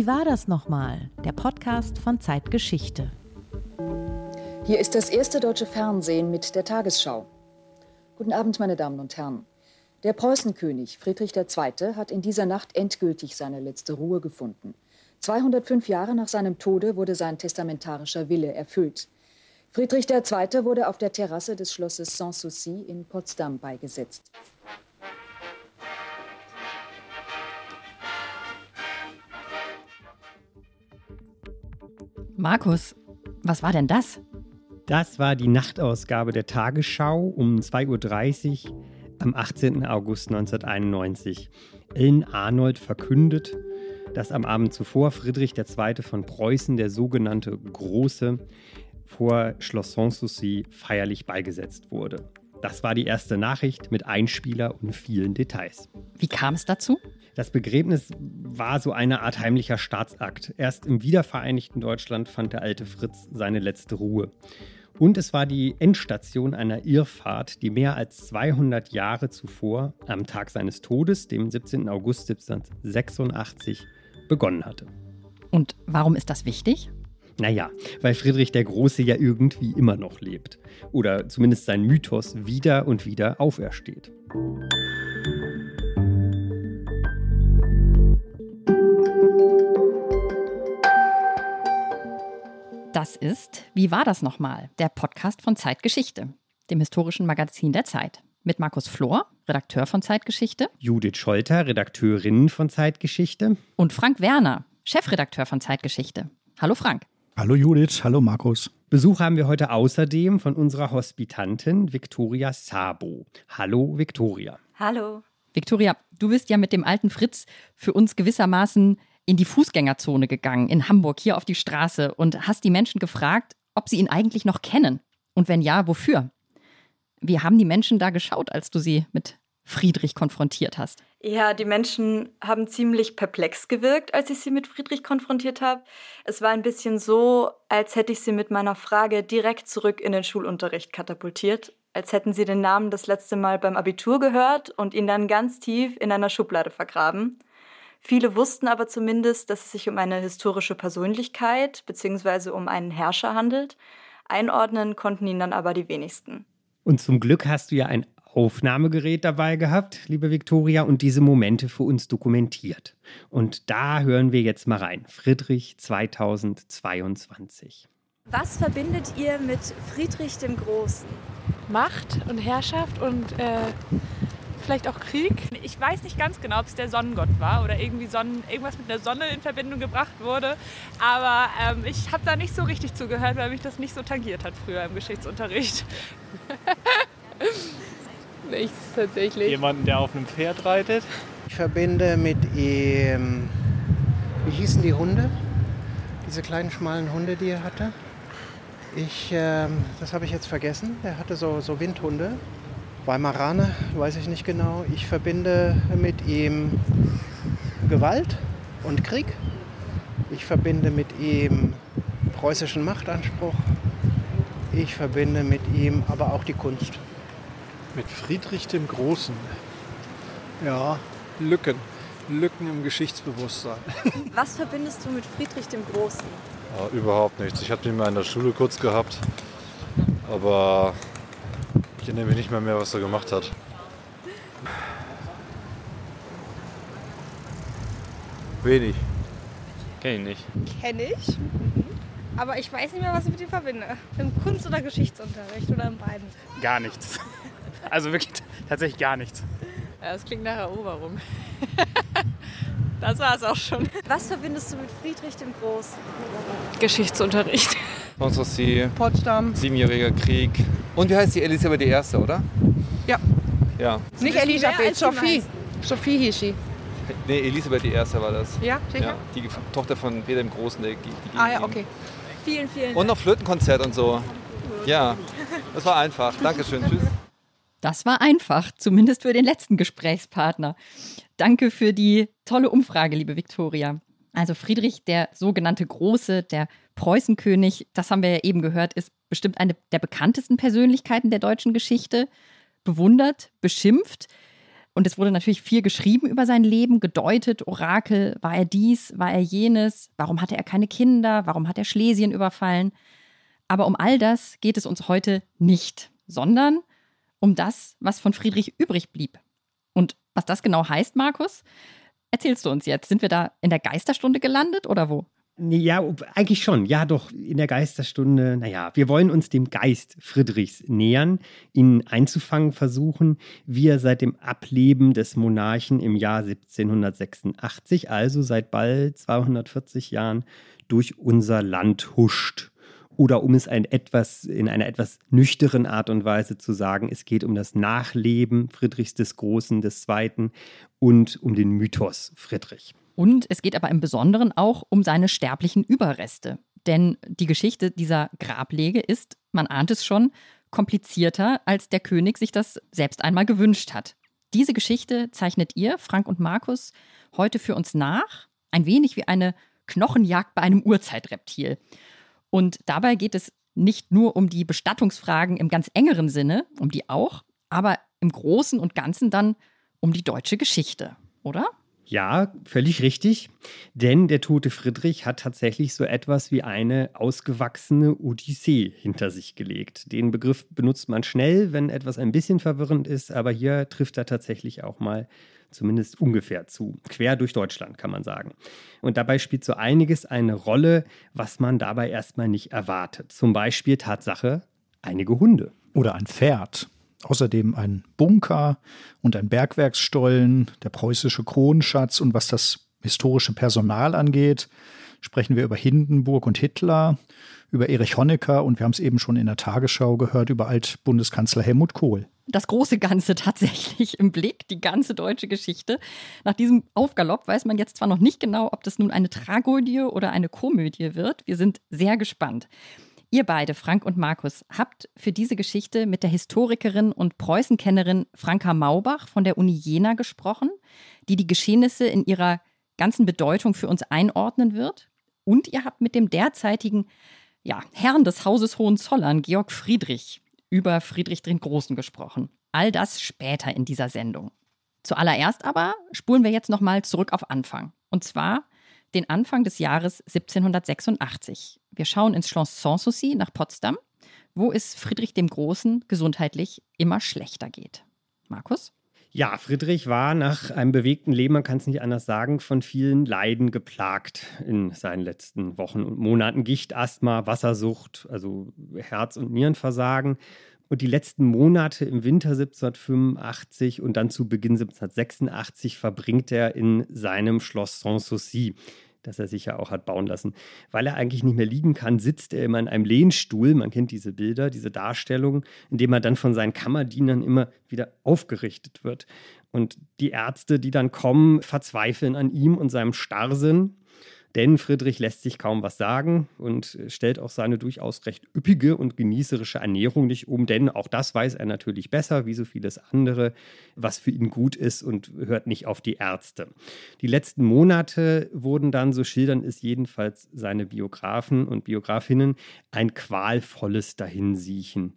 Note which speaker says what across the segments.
Speaker 1: Wie war das nochmal? Der Podcast von Zeitgeschichte.
Speaker 2: Hier ist das erste deutsche Fernsehen mit der Tagesschau. Guten Abend, meine Damen und Herren. Der Preußenkönig Friedrich II. hat in dieser Nacht endgültig seine letzte Ruhe gefunden. 205 Jahre nach seinem Tode wurde sein testamentarischer Wille erfüllt. Friedrich II. wurde auf der Terrasse des Schlosses Sanssouci in Potsdam beigesetzt.
Speaker 1: Markus, was war denn das?
Speaker 3: Das war die Nachtausgabe der Tagesschau um 2.30 Uhr am 18. August 1991. Ellen Arnold verkündet, dass am Abend zuvor Friedrich II. von Preußen, der sogenannte Große, vor Schloss Sanssouci feierlich beigesetzt wurde. Das war die erste Nachricht mit Einspieler und vielen Details.
Speaker 1: Wie kam es dazu?
Speaker 3: Das Begräbnis war so eine Art heimlicher Staatsakt. Erst im wiedervereinigten Deutschland fand der alte Fritz seine letzte Ruhe. Und es war die Endstation einer Irrfahrt, die mehr als 200 Jahre zuvor, am Tag seines Todes, dem 17. August 1786, begonnen hatte.
Speaker 1: Und warum ist das wichtig?
Speaker 3: Naja, weil Friedrich der Große ja irgendwie immer noch lebt. Oder zumindest sein Mythos wieder und wieder aufersteht.
Speaker 1: Das ist Wie war das nochmal? Der Podcast von Zeitgeschichte, dem historischen Magazin der Zeit. Mit Markus Flor, Redakteur von Zeitgeschichte.
Speaker 3: Judith Scholter, Redakteurin von Zeitgeschichte.
Speaker 1: Und Frank Werner, Chefredakteur von Zeitgeschichte. Hallo Frank.
Speaker 4: Hallo Judith, hallo Markus.
Speaker 3: Besuch haben wir heute außerdem von unserer Hospitantin Viktoria Sabo. Hallo Viktoria.
Speaker 5: Hallo.
Speaker 1: Viktoria, du bist ja mit dem alten Fritz für uns gewissermaßen in die Fußgängerzone gegangen, in Hamburg, hier auf die Straße und hast die Menschen gefragt, ob sie ihn eigentlich noch kennen. Und wenn ja, wofür? Wie haben die Menschen da geschaut, als du sie mit Friedrich konfrontiert hast?
Speaker 5: Ja, die Menschen haben ziemlich perplex gewirkt, als ich sie mit Friedrich konfrontiert habe. Es war ein bisschen so, als hätte ich sie mit meiner Frage direkt zurück in den Schulunterricht katapultiert, als hätten sie den Namen das letzte Mal beim Abitur gehört und ihn dann ganz tief in einer Schublade vergraben. Viele wussten aber zumindest, dass es sich um eine historische Persönlichkeit bzw. um einen Herrscher handelt. Einordnen konnten ihn dann aber die wenigsten.
Speaker 3: Und zum Glück hast du ja ein Aufnahmegerät dabei gehabt, liebe Viktoria, und diese Momente für uns dokumentiert. Und da hören wir jetzt mal rein. Friedrich 2022.
Speaker 5: Was verbindet ihr mit Friedrich dem Großen?
Speaker 6: Macht und Herrschaft und äh, vielleicht auch Krieg. Ich weiß nicht ganz genau, ob es der Sonnengott war oder irgendwie Sonnen, irgendwas mit der Sonne in Verbindung gebracht wurde. Aber ähm, ich habe da nicht so richtig zugehört, weil mich das nicht so tangiert hat früher im Geschichtsunterricht.
Speaker 7: Nichts tatsächlich.
Speaker 8: Jemanden, der auf einem Pferd reitet.
Speaker 9: Ich verbinde mit ihm, wie hießen die Hunde? Diese kleinen schmalen Hunde, die er hatte. Ich, ähm, das habe ich jetzt vergessen. Er hatte so, so Windhunde. Weimaraner, weiß ich nicht genau. Ich verbinde mit ihm Gewalt und Krieg. Ich verbinde mit ihm preußischen Machtanspruch. Ich verbinde mit ihm aber auch die Kunst.
Speaker 8: Mit Friedrich dem Großen. Ja, Lücken. Lücken im Geschichtsbewusstsein.
Speaker 5: Was verbindest du mit Friedrich dem Großen?
Speaker 10: Ja, überhaupt nichts. Ich habe den mal in der Schule kurz gehabt, aber ich erinnere mich nicht mehr, mehr, was er gemacht hat. Wenig.
Speaker 8: Kenn ich nicht.
Speaker 7: Kenn ich. Aber ich weiß nicht mehr, was ich mit ihm verbinde. Im Kunst- oder Geschichtsunterricht oder in beiden.
Speaker 8: Gar nichts. Also wirklich tatsächlich gar nichts.
Speaker 6: Ja, das klingt nach Eroberung. das war es auch schon.
Speaker 5: Was verbindest du mit Friedrich dem Großen?
Speaker 6: Geschichtsunterricht.
Speaker 11: Sanssouci,
Speaker 7: Potsdam.
Speaker 11: Siebenjähriger Krieg. Und wie heißt die Elisabeth I., oder?
Speaker 7: Ja.
Speaker 11: Ja.
Speaker 7: Nicht Elisabeth, Sophie. Sophie hieß sie.
Speaker 11: Nee, Elisabeth I. war das.
Speaker 7: Ja, sicher?
Speaker 11: Ja, die Tochter von Peter dem Großen. Der, die, die
Speaker 7: Ah ja, okay.
Speaker 5: Vielen, vielen
Speaker 11: Und noch Flötenkonzert und so. Ja, das war einfach. Dankeschön. Tschüss.
Speaker 1: Das war einfach, zumindest für den letzten Gesprächspartner. Danke für die tolle Umfrage, liebe Viktoria. Also Friedrich, der sogenannte Große, der Preußenkönig, das haben wir ja eben gehört, ist bestimmt eine der bekanntesten Persönlichkeiten der deutschen Geschichte. Bewundert, beschimpft. Und es wurde natürlich viel geschrieben über sein Leben, gedeutet, Orakel, war er dies, war er jenes, warum hatte er keine Kinder, warum hat er Schlesien überfallen. Aber um all das geht es uns heute nicht, sondern um das, was von Friedrich übrig blieb. Und was das genau heißt, Markus, erzählst du uns jetzt. Sind wir da in der Geisterstunde gelandet oder wo?
Speaker 3: Ja, eigentlich schon. Ja, doch, in der Geisterstunde. Naja, wir wollen uns dem Geist Friedrichs nähern, ihn einzufangen versuchen, wie er seit dem Ableben des Monarchen im Jahr 1786, also seit bald 240 Jahren, durch unser Land huscht. Oder um es ein etwas, in einer etwas nüchteren Art und Weise zu sagen, es geht um das Nachleben Friedrichs des Großen, des Zweiten und um den Mythos Friedrich.
Speaker 1: Und es geht aber im Besonderen auch um seine sterblichen Überreste. Denn die Geschichte dieser Grablege ist, man ahnt es schon, komplizierter, als der König sich das selbst einmal gewünscht hat. Diese Geschichte zeichnet ihr, Frank und Markus, heute für uns nach, ein wenig wie eine Knochenjagd bei einem Urzeitreptil. Und dabei geht es nicht nur um die Bestattungsfragen im ganz engeren Sinne, um die auch, aber im Großen und Ganzen dann um die deutsche Geschichte, oder?
Speaker 3: Ja, völlig richtig. Denn der tote Friedrich hat tatsächlich so etwas wie eine ausgewachsene Odyssee hinter sich gelegt. Den Begriff benutzt man schnell, wenn etwas ein bisschen verwirrend ist, aber hier trifft er tatsächlich auch mal zumindest ungefähr zu. Quer durch Deutschland, kann man sagen. Und dabei spielt so einiges eine Rolle, was man dabei erstmal nicht erwartet. Zum Beispiel Tatsache, einige Hunde.
Speaker 4: Oder ein Pferd. Außerdem ein Bunker und ein Bergwerksstollen, der preußische Kronenschatz und was das historische Personal angeht, sprechen wir über Hindenburg und Hitler, über Erich Honecker und wir haben es eben schon in der Tagesschau gehört über Altbundeskanzler Helmut Kohl.
Speaker 1: Das große Ganze tatsächlich im Blick, die ganze deutsche Geschichte. Nach diesem Aufgalopp weiß man jetzt zwar noch nicht genau, ob das nun eine Tragödie oder eine Komödie wird. Wir sind sehr gespannt. Ihr beide, Frank und Markus, habt für diese Geschichte mit der Historikerin und Preußenkennerin Franka Maubach von der Uni Jena gesprochen, die die Geschehnisse in ihrer ganzen Bedeutung für uns einordnen wird. Und ihr habt mit dem derzeitigen ja, Herrn des Hauses Hohenzollern, Georg Friedrich, über Friedrich den Großen gesprochen. All das später in dieser Sendung. Zuallererst aber spulen wir jetzt nochmal zurück auf Anfang. Und zwar den Anfang des Jahres 1786. Wir schauen ins Schloss Sanssouci nach Potsdam, wo es Friedrich dem Großen gesundheitlich immer schlechter geht. Markus?
Speaker 3: Ja, Friedrich war nach einem bewegten Leben, man kann es nicht anders sagen, von vielen Leiden geplagt in seinen letzten Wochen und Monaten. Gicht, Asthma, Wassersucht, also Herz- und Nierenversagen. Und die letzten Monate im Winter 1785 und dann zu Beginn 1786 verbringt er in seinem Schloss Sanssouci, das er sich ja auch hat bauen lassen. Weil er eigentlich nicht mehr liegen kann, sitzt er immer in einem Lehnstuhl. Man kennt diese Bilder, diese Darstellung, in dem er dann von seinen Kammerdienern immer wieder aufgerichtet wird. Und die Ärzte, die dann kommen, verzweifeln an ihm und seinem Starrsinn. Denn Friedrich lässt sich kaum was sagen und stellt auch seine durchaus recht üppige und genießerische Ernährung nicht um, denn auch das weiß er natürlich besser, wie so vieles andere, was für ihn gut ist und hört nicht auf die Ärzte. Die letzten Monate wurden dann, so schildern es jedenfalls seine Biografen und Biografinnen, ein qualvolles Dahinsiechen.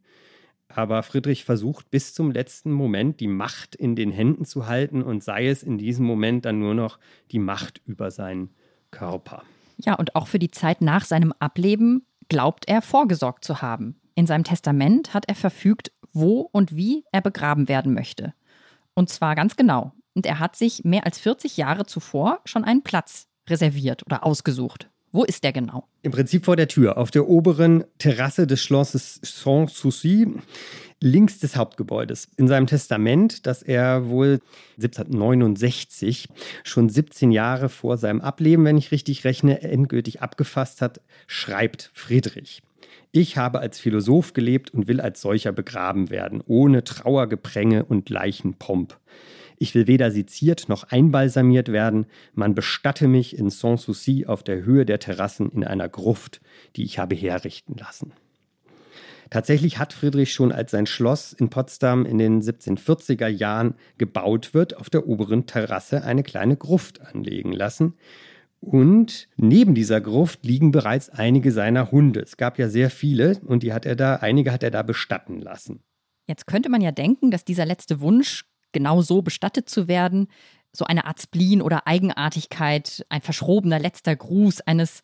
Speaker 3: Aber Friedrich versucht bis zum letzten Moment die Macht in den Händen zu halten und sei es in diesem Moment dann nur noch die Macht über sein Körper.
Speaker 1: Ja, und auch für die Zeit nach seinem Ableben glaubt er vorgesorgt zu haben. In seinem Testament hat er verfügt, wo und wie er begraben werden möchte. Und zwar ganz genau. Und er hat sich mehr als 40 Jahre zuvor schon einen Platz reserviert oder ausgesucht. Wo ist der genau?
Speaker 3: Im Prinzip vor der Tür, auf der oberen Terrasse des Schlosses Sanssouci links des Hauptgebäudes. In seinem Testament, das er wohl 1769, schon 17 Jahre vor seinem Ableben, wenn ich richtig rechne, endgültig abgefasst hat, schreibt Friedrich. Ich habe als Philosoph gelebt und will als solcher begraben werden, ohne Trauergepränge und Leichenpomp. Ich will weder seziert noch einbalsamiert werden. Man bestatte mich in Sanssouci auf der Höhe der Terrassen in einer Gruft, die ich habe herrichten lassen. Tatsächlich hat Friedrich schon, als sein Schloss in Potsdam in den 1740er Jahren gebaut wird, auf der oberen Terrasse eine kleine Gruft anlegen lassen. Und neben dieser Gruft liegen bereits einige seiner Hunde. Es gab ja sehr viele und die hat er da, einige hat er da bestatten lassen.
Speaker 1: Jetzt könnte man ja denken, dass dieser letzte Wunsch genau so bestattet zu werden, so eine Art Spleen oder Eigenartigkeit, ein verschrobener letzter Gruß eines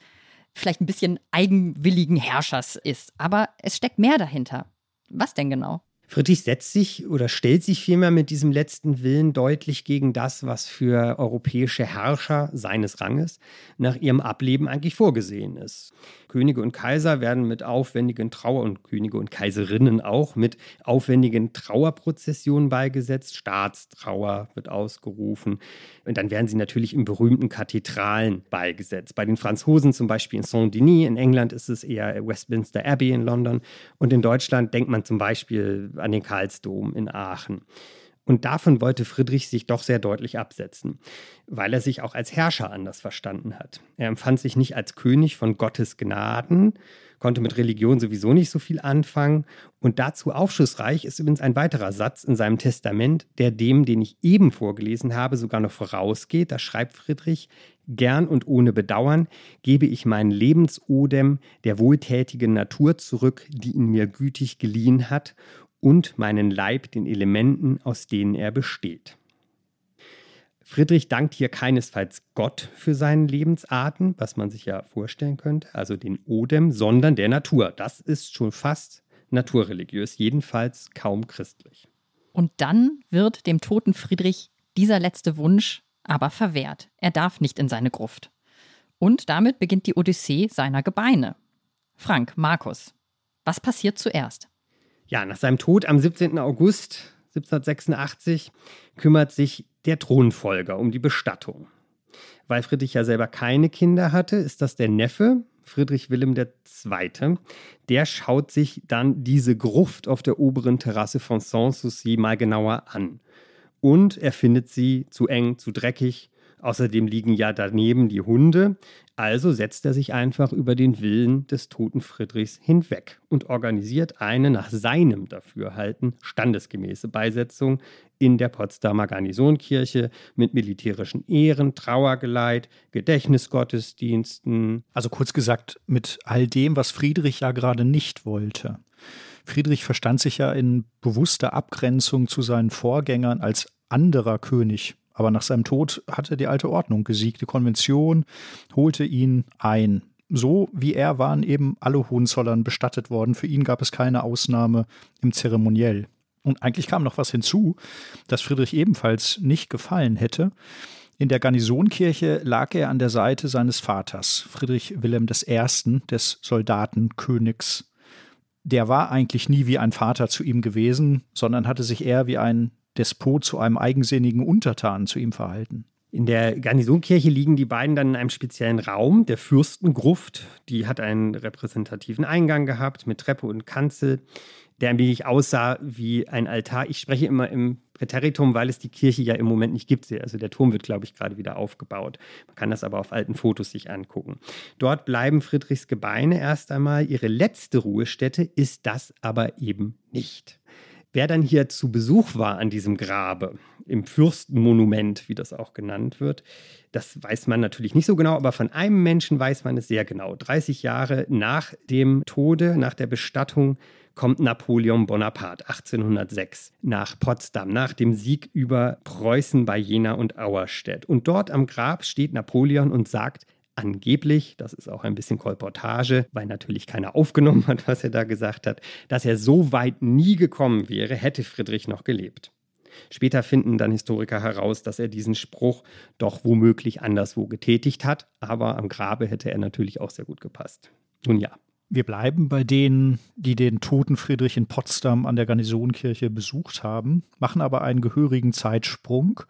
Speaker 1: vielleicht ein bisschen eigenwilligen Herrschers ist. Aber es steckt mehr dahinter. Was denn genau?
Speaker 3: Friedrich setzt sich oder stellt sich vielmehr mit diesem letzten Willen deutlich gegen das, was für europäische Herrscher seines Ranges nach ihrem Ableben eigentlich vorgesehen ist. Könige und Kaiser werden mit aufwendigen Trauer- und Könige und Kaiserinnen auch mit aufwendigen Trauerprozessionen beigesetzt. Staatstrauer wird ausgerufen. Und dann werden sie natürlich in berühmten Kathedralen beigesetzt. Bei den Franzosen zum Beispiel in Saint-Denis, in England ist es eher Westminster Abbey in London. Und in Deutschland denkt man zum Beispiel an den Karlsdom in Aachen. Und davon wollte Friedrich sich doch sehr deutlich absetzen, weil er sich auch als Herrscher anders verstanden hat. Er empfand sich nicht als König von Gottes Gnaden, konnte mit Religion sowieso nicht so viel anfangen. Und dazu aufschlussreich ist übrigens ein weiterer Satz in seinem Testament, der dem, den ich eben vorgelesen habe, sogar noch vorausgeht. Da schreibt Friedrich, gern und ohne Bedauern gebe ich meinen Lebensodem der wohltätigen Natur zurück, die ihn mir gütig geliehen hat, und meinen Leib den Elementen, aus denen er besteht. Friedrich dankt hier keinesfalls Gott für seinen Lebensarten, was man sich ja vorstellen könnte, also den Odem, sondern der Natur. Das ist schon fast naturreligiös, jedenfalls kaum christlich.
Speaker 1: Und dann wird dem toten Friedrich dieser letzte Wunsch aber verwehrt. Er darf nicht in seine Gruft. Und damit beginnt die Odyssee seiner Gebeine. Frank, Markus, was passiert zuerst?
Speaker 3: Ja, nach seinem Tod am 17. August 1786 kümmert sich der Thronfolger um die Bestattung. Weil Friedrich ja selber keine Kinder hatte, ist das der Neffe, Friedrich Wilhelm II. Der schaut sich dann diese Gruft auf der oberen Terrasse von Sanssouci mal genauer an. Und er findet sie zu eng, zu dreckig. Außerdem liegen ja daneben die Hunde. Also setzt er sich einfach über den Willen des toten Friedrichs hinweg und organisiert eine nach seinem Dafürhalten standesgemäße Beisetzung in der Potsdamer Garnisonkirche mit militärischen Ehren, Trauergeleit, Gedächtnisgottesdiensten.
Speaker 4: Also kurz gesagt, mit all dem, was Friedrich ja gerade nicht wollte. Friedrich verstand sich ja in bewusster Abgrenzung zu seinen Vorgängern als anderer König aber nach seinem Tod hatte die alte Ordnung gesiegt. Die Konvention holte ihn ein. So wie er waren eben alle Hohenzollern bestattet worden. Für ihn gab es keine Ausnahme im Zeremoniell. Und eigentlich kam noch was hinzu, das Friedrich ebenfalls nicht gefallen hätte. In der Garnisonkirche lag er an der Seite seines Vaters, Friedrich Wilhelm I., des Soldatenkönigs. Der war eigentlich nie wie ein Vater zu ihm gewesen, sondern hatte sich eher wie ein Despot zu einem eigensinnigen Untertanen zu ihm verhalten.
Speaker 3: In der Garnisonkirche liegen die beiden dann in einem speziellen Raum, der Fürstengruft. Die hat einen repräsentativen Eingang gehabt mit Treppe und Kanzel, der ein wenig aussah wie ein Altar. Ich spreche immer im Präteritum, weil es die Kirche ja im Moment nicht gibt. Also der Turm wird, glaube ich, gerade wieder aufgebaut. Man kann das aber auf alten Fotos sich angucken. Dort bleiben Friedrichs Gebeine erst einmal. Ihre letzte Ruhestätte ist das aber eben nicht. Wer dann hier zu Besuch war an diesem Grabe, im Fürstenmonument, wie das auch genannt wird, das weiß man natürlich nicht so genau, aber von einem Menschen weiß man es sehr genau. 30 Jahre nach dem Tode, nach der Bestattung, kommt Napoleon Bonaparte 1806 nach Potsdam, nach dem Sieg über Preußen bei Jena und Auerstedt. Und dort am Grab steht Napoleon und sagt, angeblich, das ist auch ein bisschen Kolportage, weil natürlich keiner aufgenommen hat, was er da gesagt hat, dass er so weit nie gekommen wäre, hätte Friedrich noch gelebt. Später finden dann Historiker heraus, dass er diesen Spruch doch womöglich anderswo getätigt hat, aber am Grabe hätte er natürlich auch sehr gut gepasst. Nun ja.
Speaker 4: Wir bleiben bei denen, die den toten Friedrich in Potsdam an der Garnisonkirche besucht haben, machen aber einen gehörigen Zeitsprung,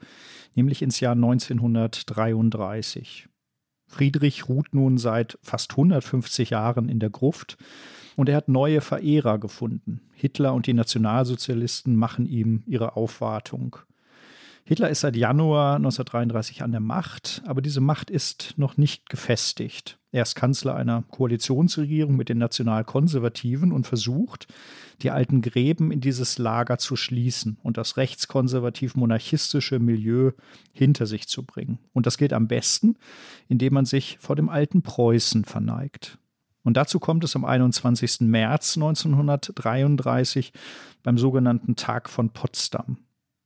Speaker 4: nämlich ins Jahr 1933. Friedrich ruht nun seit fast 150 Jahren in der Gruft und er hat neue Verehrer gefunden. Hitler und die Nationalsozialisten machen ihm ihre Aufwartung. Hitler ist seit Januar 1933 an der Macht, aber diese Macht ist noch nicht gefestigt. Er ist Kanzler einer Koalitionsregierung mit den Nationalkonservativen und versucht, die alten Gräben in dieses Lager zu schließen und das rechtskonservativ-monarchistische Milieu hinter sich zu bringen. Und das geht am besten, indem man sich vor dem alten Preußen verneigt. Und dazu kommt es am 21. März 1933 beim sogenannten Tag von Potsdam.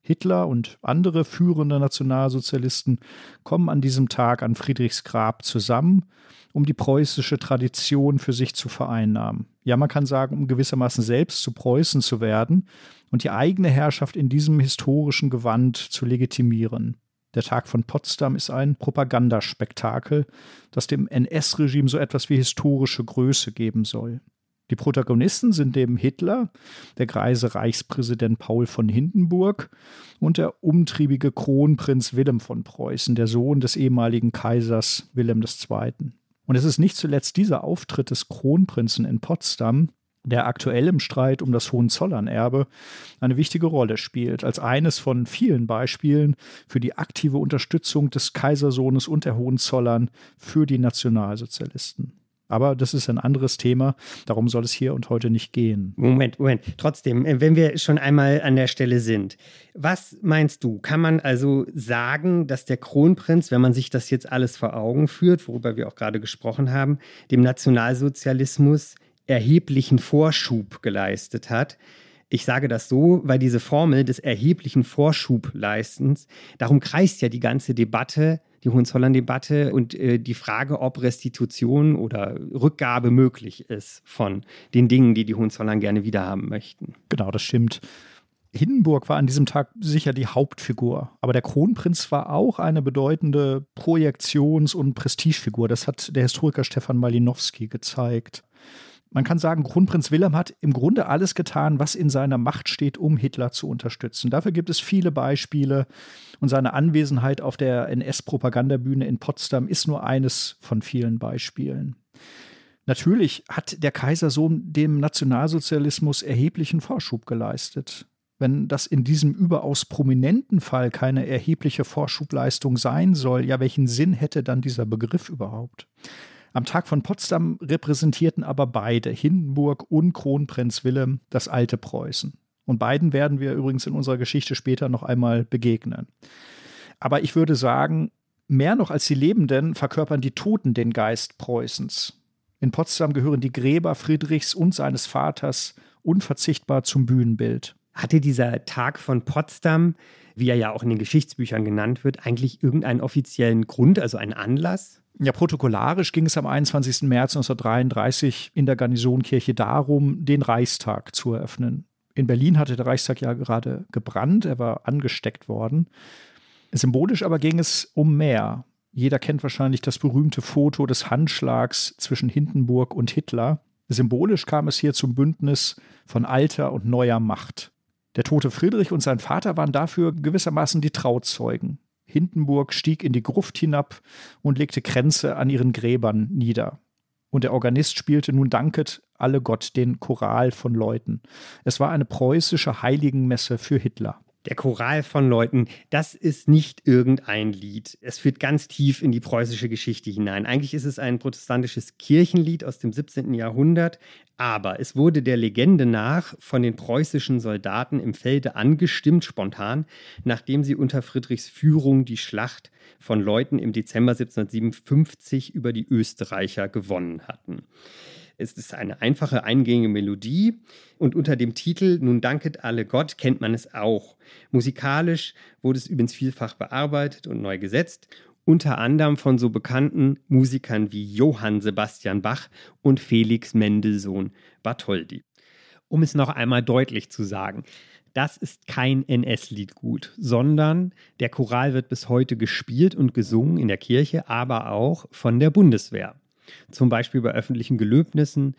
Speaker 4: Hitler und andere führende Nationalsozialisten kommen an diesem Tag an Friedrichs Grab zusammen, um die preußische Tradition für sich zu vereinnahmen. Ja, man kann sagen, um gewissermaßen selbst zu Preußen zu werden und die eigene Herrschaft in diesem historischen Gewand zu legitimieren. Der Tag von Potsdam ist ein Propagandaspektakel, das dem NS-Regime so etwas wie historische Größe geben soll. Die Protagonisten sind neben Hitler der greise Reichspräsident Paul von Hindenburg und der umtriebige Kronprinz Wilhelm von Preußen, der Sohn des ehemaligen Kaisers Wilhelm II. Und es ist nicht zuletzt dieser Auftritt des Kronprinzen in Potsdam, der aktuell im Streit um das Hohenzollernerbe eine wichtige Rolle spielt, als eines von vielen Beispielen für die aktive Unterstützung des Kaisersohnes und der Hohenzollern für die Nationalsozialisten. Aber das ist ein anderes Thema. Darum soll es hier und heute nicht gehen.
Speaker 3: Moment, Moment. Trotzdem, äh, wenn wir schon einmal an der Stelle sind, was meinst du? Kann man also sagen, dass der Kronprinz, wenn man sich das jetzt alles vor Augen führt, worüber wir auch gerade gesprochen haben, dem Nationalsozialismus erheblichen Vorschub geleistet hat? Ich sage das so, weil diese Formel des erheblichen Vorschubleistens, darum kreist ja die ganze Debatte die Hohenzollern-Debatte und äh, die Frage, ob Restitution oder Rückgabe möglich ist von den Dingen, die die Hohenzollern gerne wiederhaben möchten.
Speaker 4: Genau, das stimmt. Hindenburg war an diesem Tag sicher die Hauptfigur, aber der Kronprinz war auch eine bedeutende Projektions- und Prestigefigur. Das hat der Historiker Stefan Malinowski gezeigt. Man kann sagen, Kronprinz Wilhelm hat im Grunde alles getan, was in seiner Macht steht, um Hitler zu unterstützen. Dafür gibt es viele Beispiele und seine Anwesenheit auf der NS-Propagandabühne in Potsdam ist nur eines von vielen Beispielen. Natürlich hat der Kaisersohn dem Nationalsozialismus erheblichen Vorschub geleistet. Wenn das in diesem überaus prominenten Fall keine erhebliche Vorschubleistung sein soll, ja, welchen Sinn hätte dann dieser Begriff überhaupt? Am Tag von Potsdam repräsentierten aber beide, Hindenburg und Kronprinz Wilhelm, das alte Preußen. Und beiden werden wir übrigens in unserer Geschichte später noch einmal begegnen. Aber ich würde sagen, mehr noch als die Lebenden verkörpern die Toten den Geist Preußens. In Potsdam gehören die Gräber Friedrichs und seines Vaters unverzichtbar zum Bühnenbild.
Speaker 3: Hatte dieser Tag von Potsdam, wie er ja auch in den Geschichtsbüchern genannt wird, eigentlich irgendeinen offiziellen Grund, also einen Anlass?
Speaker 4: Ja, protokollarisch ging es am 21. März 1933 in der Garnisonkirche darum, den Reichstag zu eröffnen. In Berlin hatte der Reichstag ja gerade gebrannt, er war angesteckt worden. Symbolisch aber ging es um mehr. Jeder kennt wahrscheinlich das berühmte Foto des Handschlags zwischen Hindenburg und Hitler. Symbolisch kam es hier zum Bündnis von alter und neuer Macht. Der tote Friedrich und sein Vater waren dafür gewissermaßen die Trauzeugen. Hindenburg stieg in die Gruft hinab und legte Kränze an ihren Gräbern nieder. Und der Organist spielte nun Danket alle Gott den Choral von Leuten. Es war eine preußische Heiligenmesse für Hitler.
Speaker 3: Der Choral von Leuten, das ist nicht irgendein Lied. Es führt ganz tief in die preußische Geschichte hinein. Eigentlich ist es ein protestantisches Kirchenlied aus dem 17. Jahrhundert, aber es wurde der Legende nach von den preußischen Soldaten im Felde angestimmt, spontan, nachdem sie unter Friedrichs Führung die Schlacht von Leuten im Dezember 1757 über die Österreicher gewonnen hatten. Es ist eine einfache, eingängige Melodie und unter dem Titel Nun danket alle Gott kennt man es auch. Musikalisch wurde es übrigens vielfach bearbeitet und neu gesetzt, unter anderem von so bekannten Musikern wie Johann Sebastian Bach und Felix Mendelssohn Bartholdy. Um es noch einmal deutlich zu sagen, das ist kein NS-Liedgut, sondern der Choral wird bis heute gespielt und gesungen in der Kirche, aber auch von der Bundeswehr zum Beispiel bei öffentlichen Gelöbnissen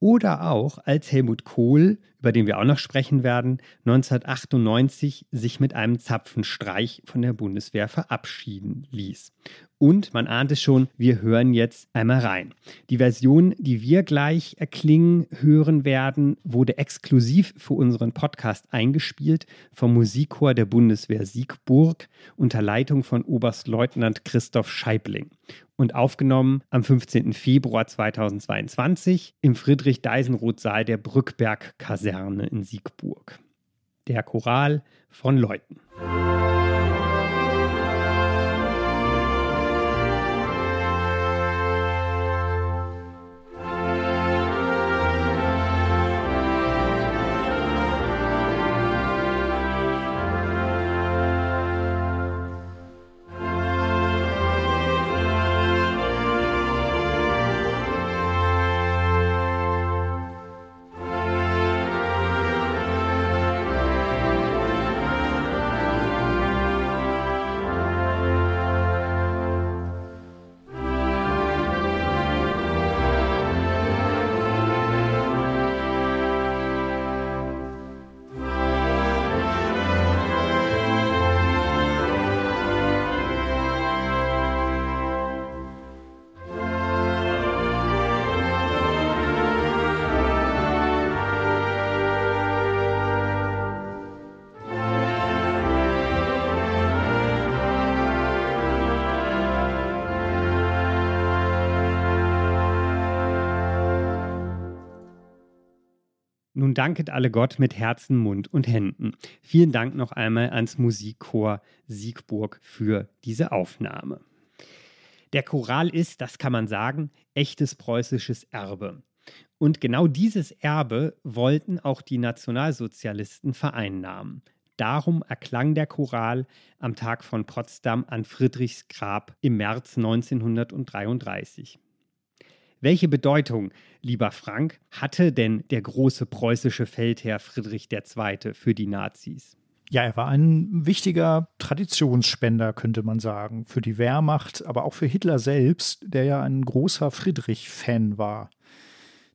Speaker 3: oder auch als Helmut Kohl, über den wir auch noch sprechen werden, 1998 sich mit einem Zapfenstreich von der Bundeswehr verabschieden ließ. Und man ahnt es schon, wir hören jetzt einmal rein. Die Version, die wir gleich erklingen hören werden, wurde exklusiv für unseren Podcast eingespielt vom Musikchor der Bundeswehr Siegburg unter Leitung von Oberstleutnant Christoph Scheibling und aufgenommen am 15. Februar 2022 im Friedrich-Deisenroth-Saal der Brückberg-Kaserne in Siegburg. Der Choral von Leuten. Danket alle Gott mit Herzen, Mund und Händen. Vielen Dank noch einmal ans Musikchor Siegburg für diese Aufnahme. Der Choral ist, das kann man sagen, echtes preußisches Erbe. Und genau dieses Erbe wollten auch die Nationalsozialisten vereinnahmen. Darum erklang der Choral am Tag von Potsdam an Friedrichs Grab im März 1933. Welche Bedeutung, lieber Frank, hatte denn der große preußische Feldherr Friedrich II. für die Nazis?
Speaker 4: Ja, er war ein wichtiger Traditionsspender, könnte man sagen, für die Wehrmacht, aber auch für Hitler selbst, der ja ein großer Friedrich-Fan war.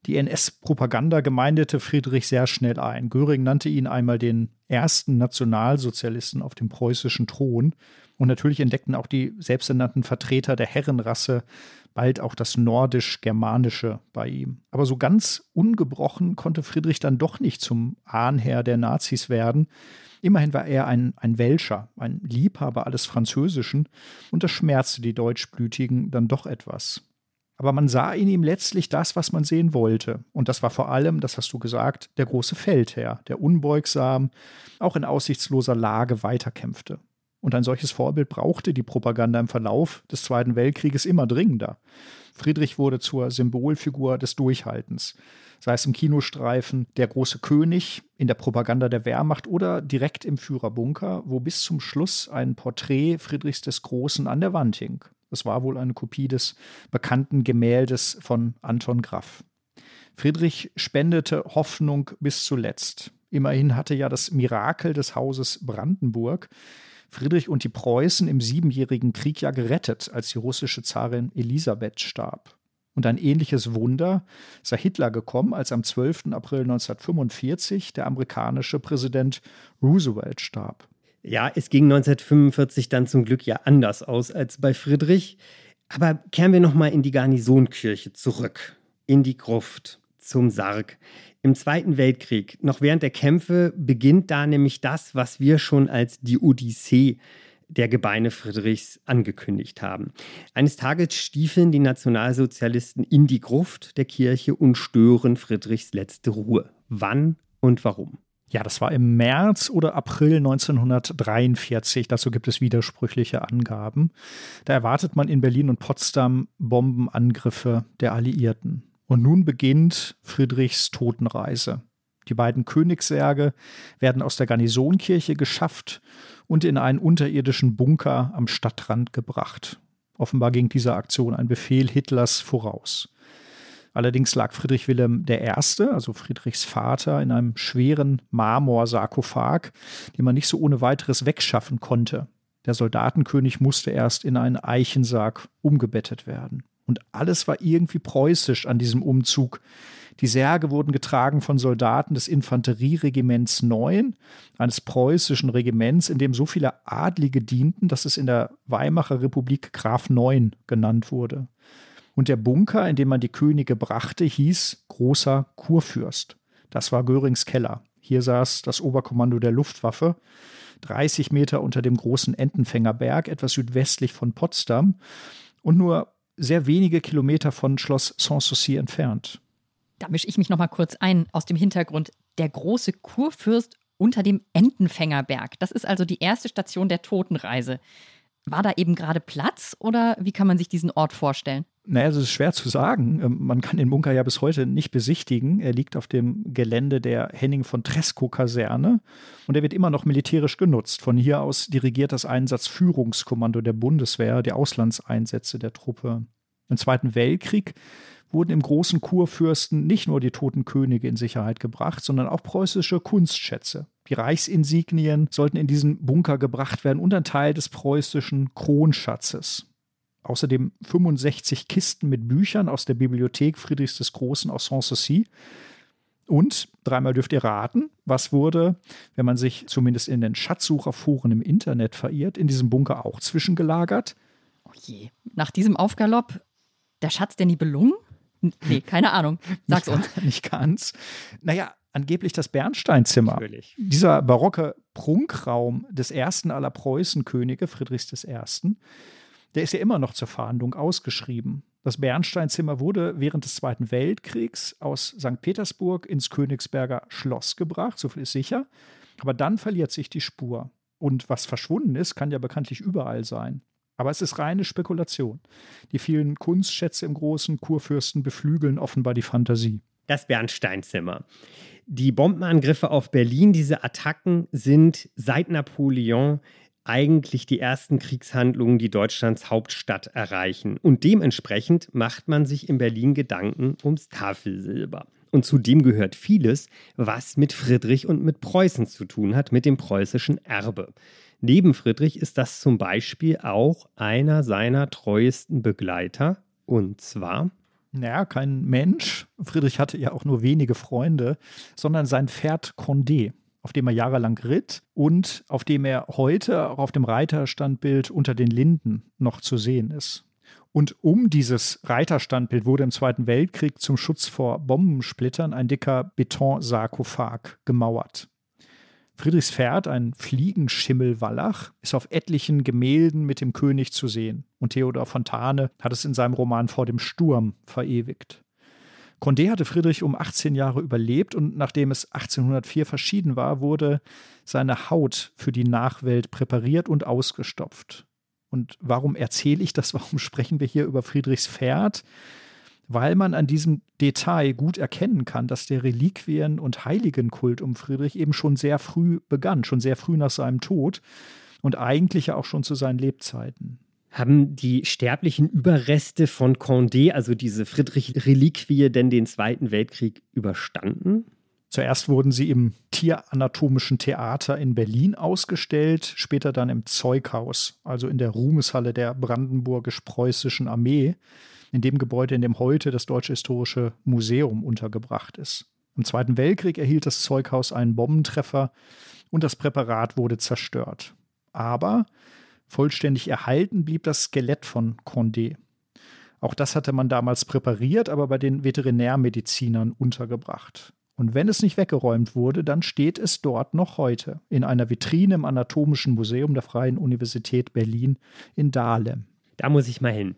Speaker 4: Die NS-Propaganda gemeindete Friedrich sehr schnell ein. Göring nannte ihn einmal den ersten Nationalsozialisten auf dem preußischen Thron. Und natürlich entdeckten auch die selbsternannten Vertreter der Herrenrasse bald auch das nordisch-germanische bei ihm. Aber so ganz ungebrochen konnte Friedrich dann doch nicht zum Ahnherr der Nazis werden. Immerhin war er ein, ein Welscher, ein Liebhaber alles Französischen, und das schmerzte die Deutschblütigen dann doch etwas. Aber man sah in ihm letztlich das, was man sehen wollte. Und das war vor allem, das hast du gesagt, der große Feldherr, der unbeugsam, auch in aussichtsloser Lage weiterkämpfte. Und ein solches Vorbild brauchte die Propaganda im Verlauf des Zweiten Weltkrieges immer dringender. Friedrich wurde zur Symbolfigur des Durchhaltens, sei es im Kinostreifen Der große König, in der Propaganda der Wehrmacht oder direkt im Führerbunker, wo bis zum Schluss ein Porträt Friedrichs des Großen an der Wand hing. Es war wohl eine Kopie des bekannten Gemäldes von Anton Graff. Friedrich spendete Hoffnung bis zuletzt. Immerhin hatte ja das Mirakel des Hauses Brandenburg Friedrich und die Preußen im Siebenjährigen Krieg ja gerettet, als die russische Zarin Elisabeth starb. Und ein ähnliches Wunder sei Hitler gekommen, als am 12. April 1945 der amerikanische Präsident Roosevelt starb.
Speaker 3: Ja, es ging 1945 dann zum Glück ja anders aus als bei Friedrich. Aber kehren wir nochmal in die Garnisonkirche zurück, in die Gruft, zum Sarg. Im Zweiten Weltkrieg, noch während der Kämpfe, beginnt da nämlich das, was wir schon als die Odyssee der Gebeine Friedrichs angekündigt haben. Eines Tages stiefeln die Nationalsozialisten in die Gruft der Kirche und stören Friedrichs letzte Ruhe. Wann und warum?
Speaker 4: Ja, das war im März oder April 1943. Dazu gibt es widersprüchliche Angaben. Da erwartet man in Berlin und Potsdam Bombenangriffe der Alliierten. Und nun beginnt Friedrichs Totenreise. Die beiden Königssärge werden aus der Garnisonkirche geschafft und in einen unterirdischen Bunker am Stadtrand gebracht. Offenbar ging dieser Aktion ein Befehl Hitlers voraus. Allerdings lag Friedrich Wilhelm I., also Friedrichs Vater, in einem schweren Marmorsarkophag, den man nicht so ohne weiteres wegschaffen konnte. Der Soldatenkönig musste erst in einen Eichensarg umgebettet werden. Und alles war irgendwie preußisch an diesem Umzug. Die Särge wurden getragen von Soldaten des Infanterieregiments 9, eines preußischen Regiments, in dem so viele Adlige dienten, dass es in der Weimarer Republik Graf 9 genannt wurde. Und der Bunker, in dem man die Könige brachte, hieß Großer Kurfürst. Das war Görings Keller. Hier saß das Oberkommando der Luftwaffe, 30 Meter unter dem großen Entenfängerberg, etwas südwestlich von Potsdam und nur sehr wenige Kilometer von Schloss Sanssouci entfernt.
Speaker 1: Da mische ich mich noch mal kurz ein aus dem Hintergrund. Der große Kurfürst unter dem Entenfängerberg. Das ist also die erste Station der Totenreise. War da eben gerade Platz oder wie kann man sich diesen Ort vorstellen?
Speaker 4: Naja, das ist schwer zu sagen. Ähm, man kann den Bunker ja bis heute nicht besichtigen. Er liegt auf dem Gelände der Henning von Tresco-Kaserne und er wird immer noch militärisch genutzt. Von hier aus dirigiert das Einsatzführungskommando der Bundeswehr die Auslandseinsätze der Truppe. Im Zweiten Weltkrieg wurden im großen Kurfürsten nicht nur die toten Könige in Sicherheit gebracht, sondern auch preußische Kunstschätze. Die Reichsinsignien sollten in diesen Bunker gebracht werden und ein Teil des preußischen Kronschatzes. Außerdem 65 Kisten mit Büchern aus der Bibliothek Friedrichs des Großen aus Sanssouci. Und dreimal dürft ihr raten, was wurde, wenn man sich zumindest in den Schatzsucherforen im Internet verirrt, in diesem Bunker auch zwischengelagert?
Speaker 1: Oh je. Nach diesem Aufgalopp der Schatz der Nibelungen? Nee, keine Ahnung. Sag's
Speaker 4: nicht,
Speaker 1: uns.
Speaker 4: Nicht ganz. Naja, angeblich das Bernsteinzimmer.
Speaker 3: Natürlich.
Speaker 4: Dieser barocke Prunkraum des ersten aller Preußenkönige, Friedrichs I., der ist ja immer noch zur Verhandlung ausgeschrieben. Das Bernsteinzimmer wurde während des Zweiten Weltkriegs aus St. Petersburg ins Königsberger Schloss gebracht, so viel ist sicher. Aber dann verliert sich die Spur. Und was verschwunden ist, kann ja bekanntlich überall sein. Aber es ist reine Spekulation. Die vielen Kunstschätze im großen Kurfürsten beflügeln offenbar die Fantasie.
Speaker 3: Das Bernsteinzimmer. Die Bombenangriffe auf Berlin, diese Attacken sind seit Napoleon eigentlich die ersten Kriegshandlungen, die Deutschlands Hauptstadt erreichen. Und dementsprechend macht man sich in Berlin Gedanken ums Tafelsilber. Und zu dem gehört vieles, was mit Friedrich und mit Preußen zu tun hat, mit dem preußischen Erbe. Neben Friedrich ist das zum Beispiel auch einer seiner treuesten Begleiter, und zwar
Speaker 4: naja, kein Mensch. Friedrich hatte ja auch nur wenige Freunde, sondern sein Pferd Condé auf dem er jahrelang ritt und auf dem er heute auch auf dem Reiterstandbild unter den Linden noch zu sehen ist. Und um dieses Reiterstandbild wurde im Zweiten Weltkrieg zum Schutz vor Bombensplittern ein dicker Betonsarkophag gemauert. Friedrichs Pferd, ein Fliegenschimmelwallach, ist auf etlichen Gemälden mit dem König zu sehen. Und Theodor Fontane hat es in seinem Roman Vor dem Sturm verewigt. Condé hatte Friedrich um 18 Jahre überlebt und nachdem es 1804 verschieden war, wurde seine Haut für die Nachwelt präpariert und ausgestopft. Und warum erzähle ich das? Warum sprechen wir hier über Friedrichs Pferd? Weil man an diesem Detail gut erkennen kann, dass der Reliquien- und Heiligenkult um Friedrich eben schon sehr früh begann, schon sehr früh nach seinem Tod und eigentlich ja auch schon zu seinen Lebzeiten
Speaker 3: haben die sterblichen Überreste von Condé, also diese Friedrich-Reliquie, denn den Zweiten Weltkrieg überstanden?
Speaker 4: Zuerst wurden sie im Tieranatomischen Theater in Berlin ausgestellt, später dann im Zeughaus, also in der Ruhmeshalle der Brandenburgisch-Preußischen Armee, in dem Gebäude, in dem heute das Deutsche Historische Museum untergebracht ist. Im Zweiten Weltkrieg erhielt das Zeughaus einen Bombentreffer und das Präparat wurde zerstört. Aber Vollständig erhalten blieb das Skelett von Condé. Auch das hatte man damals präpariert, aber bei den Veterinärmedizinern untergebracht. Und wenn es nicht weggeräumt wurde, dann steht es dort noch heute in einer Vitrine im Anatomischen Museum der Freien Universität Berlin in Dahlem.
Speaker 3: Da muss ich mal hin.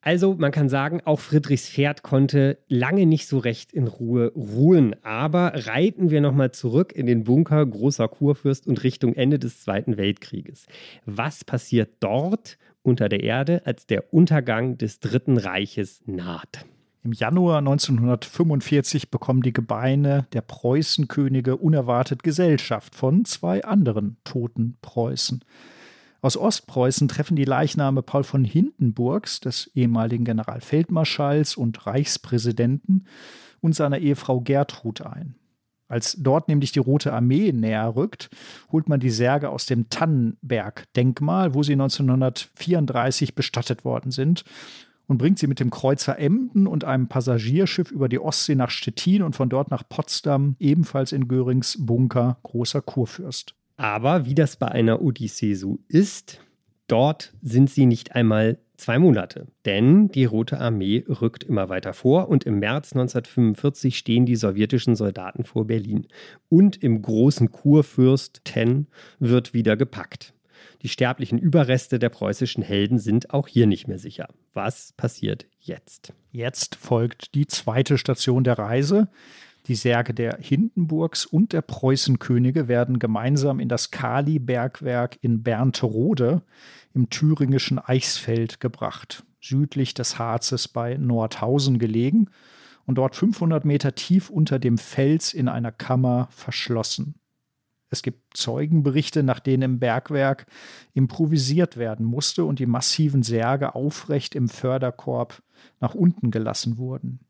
Speaker 3: Also man kann sagen, auch Friedrichs Pferd konnte lange nicht so recht in Ruhe ruhen. Aber reiten wir nochmal zurück in den Bunker Großer Kurfürst und Richtung Ende des Zweiten Weltkrieges. Was passiert dort unter der Erde, als der Untergang des Dritten Reiches naht?
Speaker 4: Im Januar 1945 bekommen die Gebeine der Preußenkönige unerwartet Gesellschaft von zwei anderen toten Preußen. Aus Ostpreußen treffen die Leichname Paul von Hindenburgs, des ehemaligen Generalfeldmarschalls und Reichspräsidenten, und seiner Ehefrau Gertrud ein. Als dort nämlich die Rote Armee näher rückt, holt man die Särge aus dem Tannenberg-Denkmal, wo sie 1934 bestattet worden sind, und bringt sie mit dem Kreuzer Emden und einem Passagierschiff über die Ostsee nach Stettin und von dort nach Potsdam, ebenfalls in Görings Bunker Großer Kurfürst.
Speaker 3: Aber wie das bei einer Odyssee so ist, dort sind sie nicht einmal zwei Monate. Denn die Rote Armee rückt immer weiter vor und im März 1945 stehen die sowjetischen Soldaten vor Berlin. Und im großen Kurfürst Ten wird wieder gepackt. Die sterblichen Überreste der preußischen Helden sind auch hier nicht mehr sicher. Was passiert jetzt?
Speaker 4: Jetzt folgt die zweite Station der Reise. Die Särge der Hindenburgs und der Preußenkönige werden gemeinsam in das Kali-Bergwerk in Bernterode im thüringischen Eichsfeld gebracht, südlich des Harzes bei Nordhausen gelegen und dort 500 Meter tief unter dem Fels in einer Kammer verschlossen. Es gibt Zeugenberichte, nach denen im Bergwerk improvisiert werden musste und die massiven Särge aufrecht im Förderkorb nach unten gelassen wurden.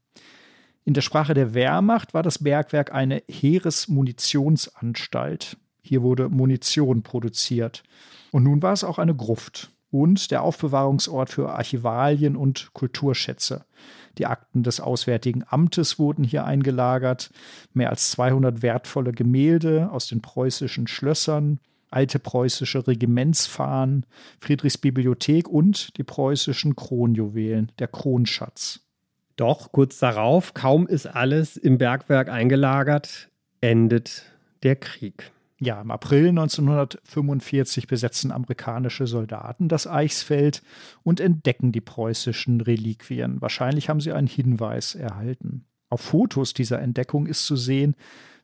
Speaker 4: In der Sprache der Wehrmacht war das Bergwerk eine Heeresmunitionsanstalt. Hier wurde Munition produziert. Und nun war es auch eine Gruft und der Aufbewahrungsort für Archivalien und Kulturschätze. Die Akten des Auswärtigen Amtes wurden hier eingelagert, mehr als 200 wertvolle Gemälde aus den preußischen Schlössern, alte preußische Regimentsfahnen, Friedrichs Bibliothek und die preußischen Kronjuwelen, der Kronschatz.
Speaker 3: Doch kurz darauf, kaum ist alles im Bergwerk eingelagert, endet der Krieg.
Speaker 4: Ja, im April 1945 besetzen amerikanische Soldaten das Eichsfeld und entdecken die preußischen Reliquien. Wahrscheinlich haben sie einen Hinweis erhalten. Auf Fotos dieser Entdeckung ist zu sehen,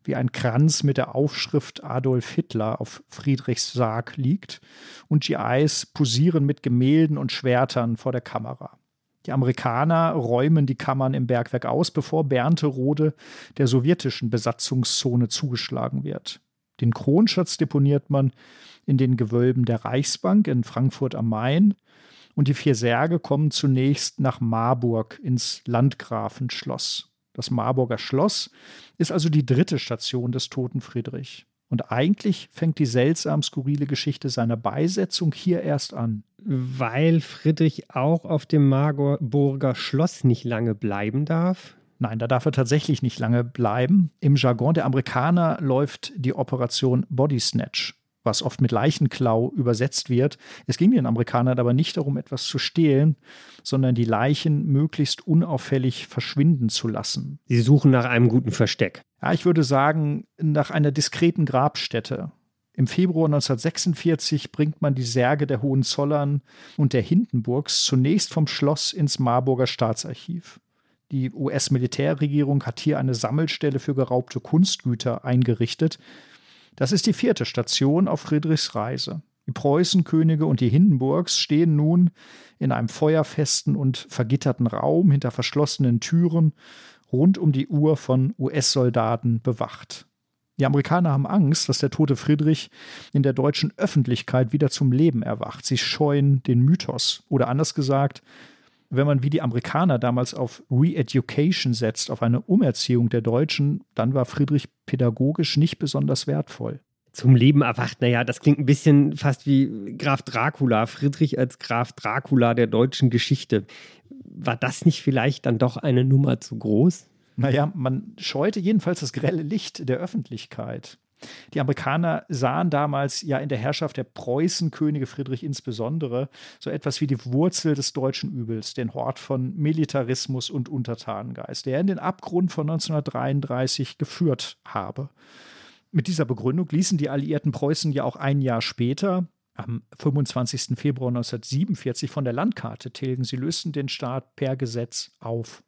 Speaker 4: wie ein Kranz mit der Aufschrift Adolf Hitler auf Friedrichs Sarg liegt und GIs posieren mit Gemälden und Schwertern vor der Kamera. Die Amerikaner räumen die Kammern im Bergwerk aus, bevor Bernterode der sowjetischen Besatzungszone zugeschlagen wird. Den Kronschatz deponiert man in den Gewölben der Reichsbank in Frankfurt am Main und die vier Särge kommen zunächst nach Marburg ins Landgrafenschloss. Das Marburger Schloss ist also die dritte Station des toten Friedrich. Und eigentlich fängt die seltsam skurrile Geschichte seiner Beisetzung hier erst an.
Speaker 3: Weil Friedrich auch auf dem Marburger Schloss nicht lange bleiben darf?
Speaker 4: Nein, da darf er tatsächlich nicht lange bleiben. Im Jargon der Amerikaner läuft die Operation Body Snatch, was oft mit Leichenklau übersetzt wird. Es ging den Amerikanern aber nicht darum, etwas zu stehlen, sondern die Leichen möglichst unauffällig verschwinden zu lassen.
Speaker 3: Sie suchen nach einem guten Versteck.
Speaker 4: Ja, ich würde sagen, nach einer diskreten Grabstätte. Im Februar 1946 bringt man die Särge der Hohenzollern und der Hindenburgs zunächst vom Schloss ins Marburger Staatsarchiv. Die US-Militärregierung hat hier eine Sammelstelle für geraubte Kunstgüter eingerichtet. Das ist die vierte Station auf Friedrichs Reise. Die Preußenkönige und die Hindenburgs stehen nun in einem feuerfesten und vergitterten Raum hinter verschlossenen Türen rund um die Uhr von US-Soldaten bewacht. Die Amerikaner haben Angst, dass der tote Friedrich in der deutschen Öffentlichkeit wieder zum Leben erwacht. Sie scheuen den Mythos. Oder anders gesagt, wenn man wie die Amerikaner damals auf Re-Education setzt, auf eine Umerziehung der Deutschen, dann war Friedrich pädagogisch nicht besonders wertvoll.
Speaker 3: Zum Leben erwacht, naja, das klingt ein bisschen fast wie Graf Dracula, Friedrich als Graf Dracula der deutschen Geschichte. War das nicht vielleicht dann doch eine Nummer zu groß?
Speaker 4: Naja, man scheute jedenfalls das grelle Licht der Öffentlichkeit. Die Amerikaner sahen damals ja in der Herrschaft der Preußenkönige Friedrich insbesondere so etwas wie die Wurzel des deutschen Übels, den Hort von Militarismus und Untertanengeist, der in den Abgrund von 1933 geführt habe. Mit dieser Begründung ließen die alliierten Preußen ja auch ein Jahr später, am 25. Februar 1947, von der Landkarte tilgen. Sie lösten den Staat per Gesetz auf.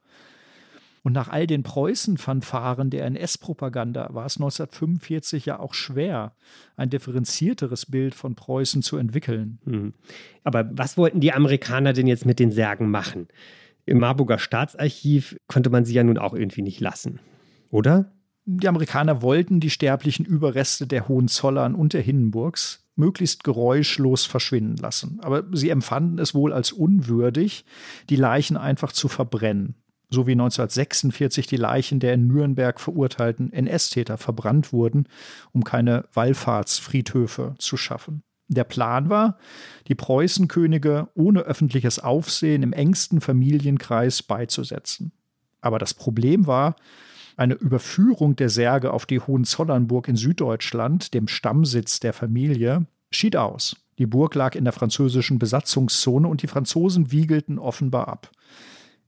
Speaker 4: Und nach all den Preußen-Fanfaren der NS-Propaganda war es 1945 ja auch schwer, ein differenzierteres Bild von Preußen zu entwickeln.
Speaker 3: Mhm. Aber was wollten die Amerikaner denn jetzt mit den Särgen machen? Im Marburger Staatsarchiv konnte man sie ja nun auch irgendwie nicht lassen, oder?
Speaker 4: Die Amerikaner wollten die sterblichen Überreste der Hohenzollern und der Hindenburgs möglichst geräuschlos verschwinden lassen. Aber sie empfanden es wohl als unwürdig, die Leichen einfach zu verbrennen so wie 1946 die Leichen der in Nürnberg verurteilten NS-Täter verbrannt wurden, um keine Wallfahrtsfriedhöfe zu schaffen. Der Plan war, die Preußenkönige ohne öffentliches Aufsehen im engsten Familienkreis beizusetzen. Aber das Problem war, eine Überführung der Särge auf die Hohenzollernburg in Süddeutschland, dem Stammsitz der Familie, schied aus. Die Burg lag in der französischen Besatzungszone und die Franzosen wiegelten offenbar ab.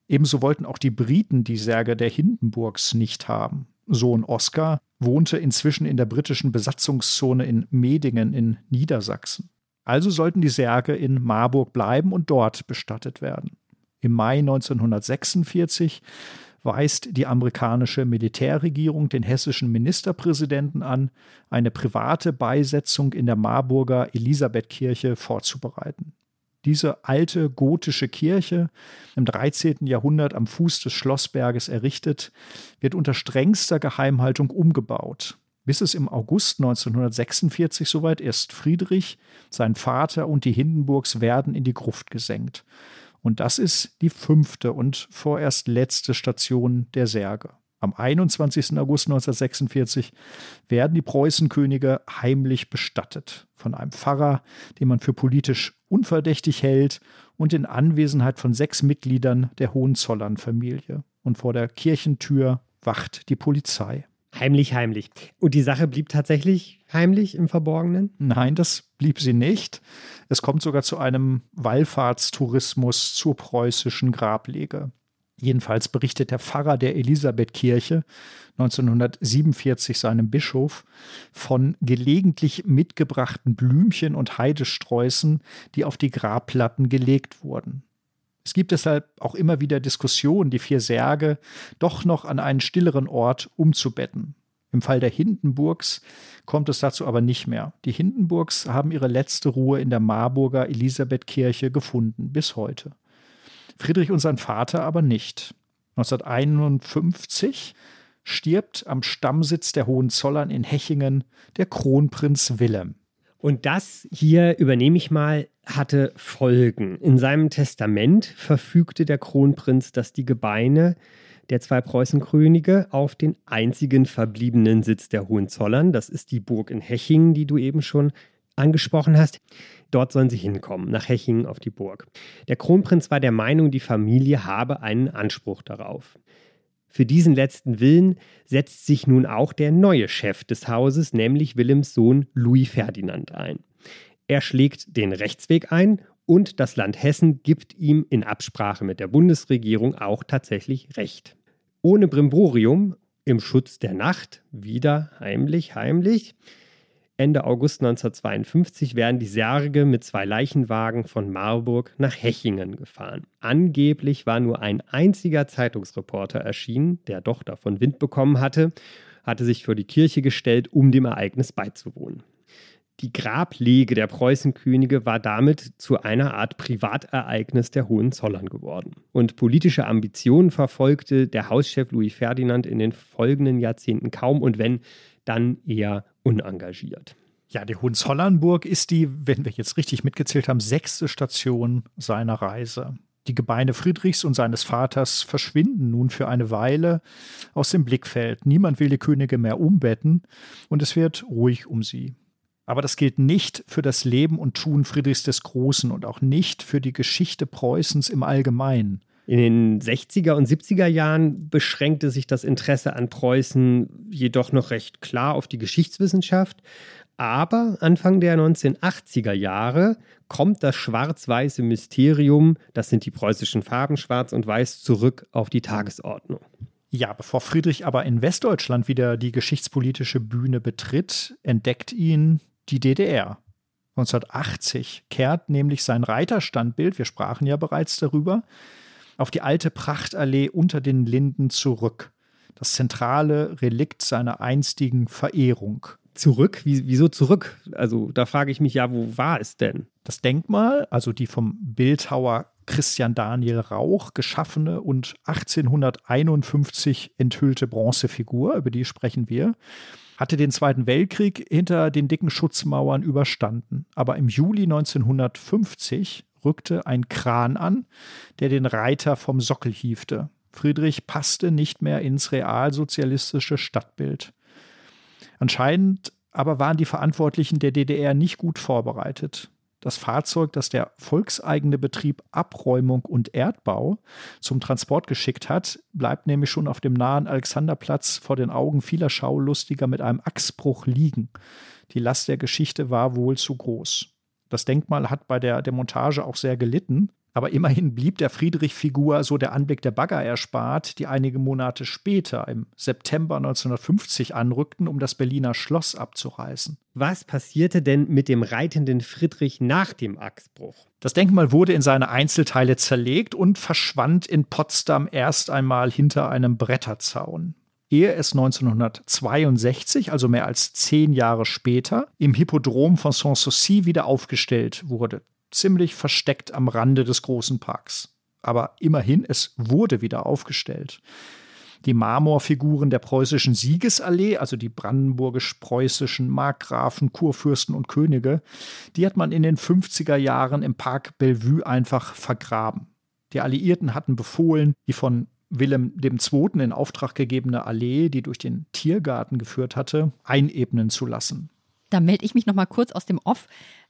Speaker 4: Ebenso wollten auch die Briten die Särge der Hindenburgs nicht haben. Sohn Oskar wohnte inzwischen in der britischen Besatzungszone in Medingen in Niedersachsen. Also sollten die Särge in Marburg bleiben und dort bestattet werden. Im Mai 1946 weist die amerikanische Militärregierung den hessischen Ministerpräsidenten an, eine private Beisetzung in der Marburger Elisabethkirche vorzubereiten. Diese alte gotische Kirche, im 13. Jahrhundert am Fuß des Schlossberges errichtet, wird unter strengster Geheimhaltung umgebaut, bis es im August 1946 soweit ist. Friedrich, sein Vater und die Hindenburgs werden in die Gruft gesenkt. Und das ist die fünfte und vorerst letzte Station der Särge. Am 21. August 1946 werden die Preußenkönige heimlich bestattet von einem Pfarrer, den man für politisch unverdächtig hält und in Anwesenheit von sechs Mitgliedern der Hohenzollern-Familie. Und vor der Kirchentür wacht die Polizei.
Speaker 3: Heimlich, heimlich. Und die Sache blieb tatsächlich heimlich im Verborgenen?
Speaker 4: Nein, das blieb sie nicht. Es kommt sogar zu einem Wallfahrtstourismus zur preußischen Grablege. Jedenfalls berichtet der Pfarrer der Elisabethkirche 1947 seinem Bischof von gelegentlich mitgebrachten Blümchen und Heidesträußen, die auf die Grabplatten gelegt wurden. Es gibt deshalb auch immer wieder Diskussionen, die vier Särge doch noch an einen stilleren Ort umzubetten. Im Fall der Hindenburgs kommt es dazu aber nicht mehr. Die Hindenburgs haben ihre letzte Ruhe in der Marburger Elisabethkirche gefunden, bis heute. Friedrich und sein Vater aber nicht. 1951 stirbt am Stammsitz der Hohenzollern in Hechingen der Kronprinz Wilhelm.
Speaker 3: Und das hier übernehme ich mal, hatte Folgen. In seinem Testament verfügte der Kronprinz, dass die Gebeine der zwei Preußenkönige auf den einzigen verbliebenen Sitz der Hohenzollern, das ist die Burg in Hechingen, die du eben schon angesprochen hast, Dort sollen sie hinkommen, nach Hechingen auf die Burg. Der Kronprinz war der Meinung, die Familie habe einen Anspruch darauf. Für diesen letzten Willen setzt sich nun auch der neue Chef des Hauses, nämlich Willems Sohn Louis Ferdinand ein. Er schlägt den Rechtsweg ein und das Land Hessen gibt ihm in Absprache mit der Bundesregierung auch tatsächlich Recht. Ohne Brimborium, im Schutz der Nacht, wieder heimlich, heimlich, Ende August 1952 werden die Särge mit zwei Leichenwagen von Marburg nach Hechingen gefahren. Angeblich war nur ein einziger Zeitungsreporter erschienen, der doch davon Wind bekommen hatte, hatte sich vor die Kirche gestellt, um dem Ereignis beizuwohnen. Die Grablege der Preußenkönige war damit zu einer Art Privatereignis der Hohenzollern geworden. Und politische Ambitionen verfolgte der Hauschef Louis Ferdinand in den folgenden Jahrzehnten kaum und wenn, dann eher unengagiert.
Speaker 4: Ja, die Hohenzollernburg ist die, wenn wir jetzt richtig mitgezählt haben, sechste Station seiner Reise. Die Gebeine Friedrichs und seines Vaters verschwinden nun für eine Weile aus dem Blickfeld. Niemand will die Könige mehr umbetten und es wird ruhig um sie. Aber das gilt nicht für das Leben und Tun Friedrichs des Großen und auch nicht für die Geschichte Preußens im Allgemeinen.
Speaker 3: In den 60er und 70er Jahren beschränkte sich das Interesse an Preußen jedoch noch recht klar auf die Geschichtswissenschaft. Aber Anfang der 1980er Jahre kommt das schwarz-weiße Mysterium, das sind die preußischen Farben schwarz und weiß, zurück auf die Tagesordnung.
Speaker 4: Ja, bevor Friedrich aber in Westdeutschland wieder die geschichtspolitische Bühne betritt, entdeckt ihn die DDR. 1980 kehrt nämlich sein Reiterstandbild, wir sprachen ja bereits darüber, auf die alte Prachtallee unter den Linden zurück. Das zentrale Relikt seiner einstigen Verehrung.
Speaker 3: Zurück? wieso zurück? Also da frage ich mich ja, wo war es denn?
Speaker 4: Das Denkmal, also die vom Bildhauer Christian Daniel Rauch geschaffene und 1851 enthüllte Bronzefigur, über die sprechen wir, hatte den Zweiten Weltkrieg hinter den dicken Schutzmauern überstanden. Aber im Juli 1950 rückte ein Kran an, der den Reiter vom Sockel hiefte. Friedrich passte nicht mehr ins realsozialistische Stadtbild. Anscheinend aber waren die Verantwortlichen der DDR nicht gut vorbereitet. Das Fahrzeug, das der volkseigene Betrieb Abräumung und Erdbau zum Transport geschickt hat, bleibt nämlich schon auf dem nahen Alexanderplatz vor den Augen vieler Schaulustiger mit einem Achsbruch liegen. Die Last der Geschichte war wohl zu groß. Das Denkmal hat bei der Demontage auch sehr gelitten. Aber immerhin blieb der Friedrich-Figur so der Anblick der Bagger erspart, die einige Monate später, im September 1950, anrückten, um das Berliner Schloss abzureißen.
Speaker 3: Was passierte denn mit dem reitenden Friedrich nach dem Achsbruch?
Speaker 4: Das Denkmal wurde in seine Einzelteile zerlegt und verschwand in Potsdam erst einmal hinter einem Bretterzaun ehe es 1962, also mehr als zehn Jahre später, im Hippodrom von Sanssouci wieder aufgestellt wurde. Ziemlich versteckt am Rande des großen Parks. Aber immerhin, es wurde wieder aufgestellt. Die Marmorfiguren der preußischen Siegesallee, also die brandenburgisch-preußischen Markgrafen, Kurfürsten und Könige, die hat man in den 50er Jahren im Park Bellevue einfach vergraben. Die Alliierten hatten befohlen, die von Wilhelm II. in Auftrag gegebene Allee, die durch den Tiergarten geführt hatte, einebnen zu lassen.
Speaker 1: Da melde ich mich noch mal kurz aus dem Off.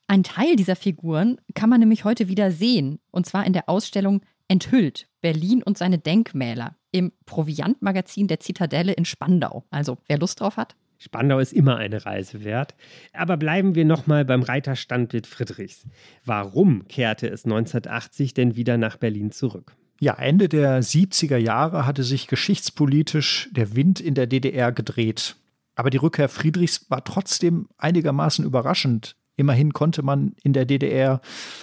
Speaker 1: Ein Teil dieser Figuren kann man nämlich heute wieder sehen, und zwar in der Ausstellung Enthüllt, Berlin und seine Denkmäler im Proviantmagazin der Zitadelle in Spandau. Also, wer Lust drauf hat.
Speaker 3: Spandau ist immer eine Reise wert. Aber bleiben wir nochmal beim Reiterstandbild Friedrichs. Warum kehrte es 1980 denn wieder nach Berlin zurück?
Speaker 4: Ja, Ende der 70er Jahre hatte sich geschichtspolitisch der Wind in der DDR gedreht. Aber die Rückkehr Friedrichs war trotzdem einigermaßen überraschend. Immerhin konnte man in der DDR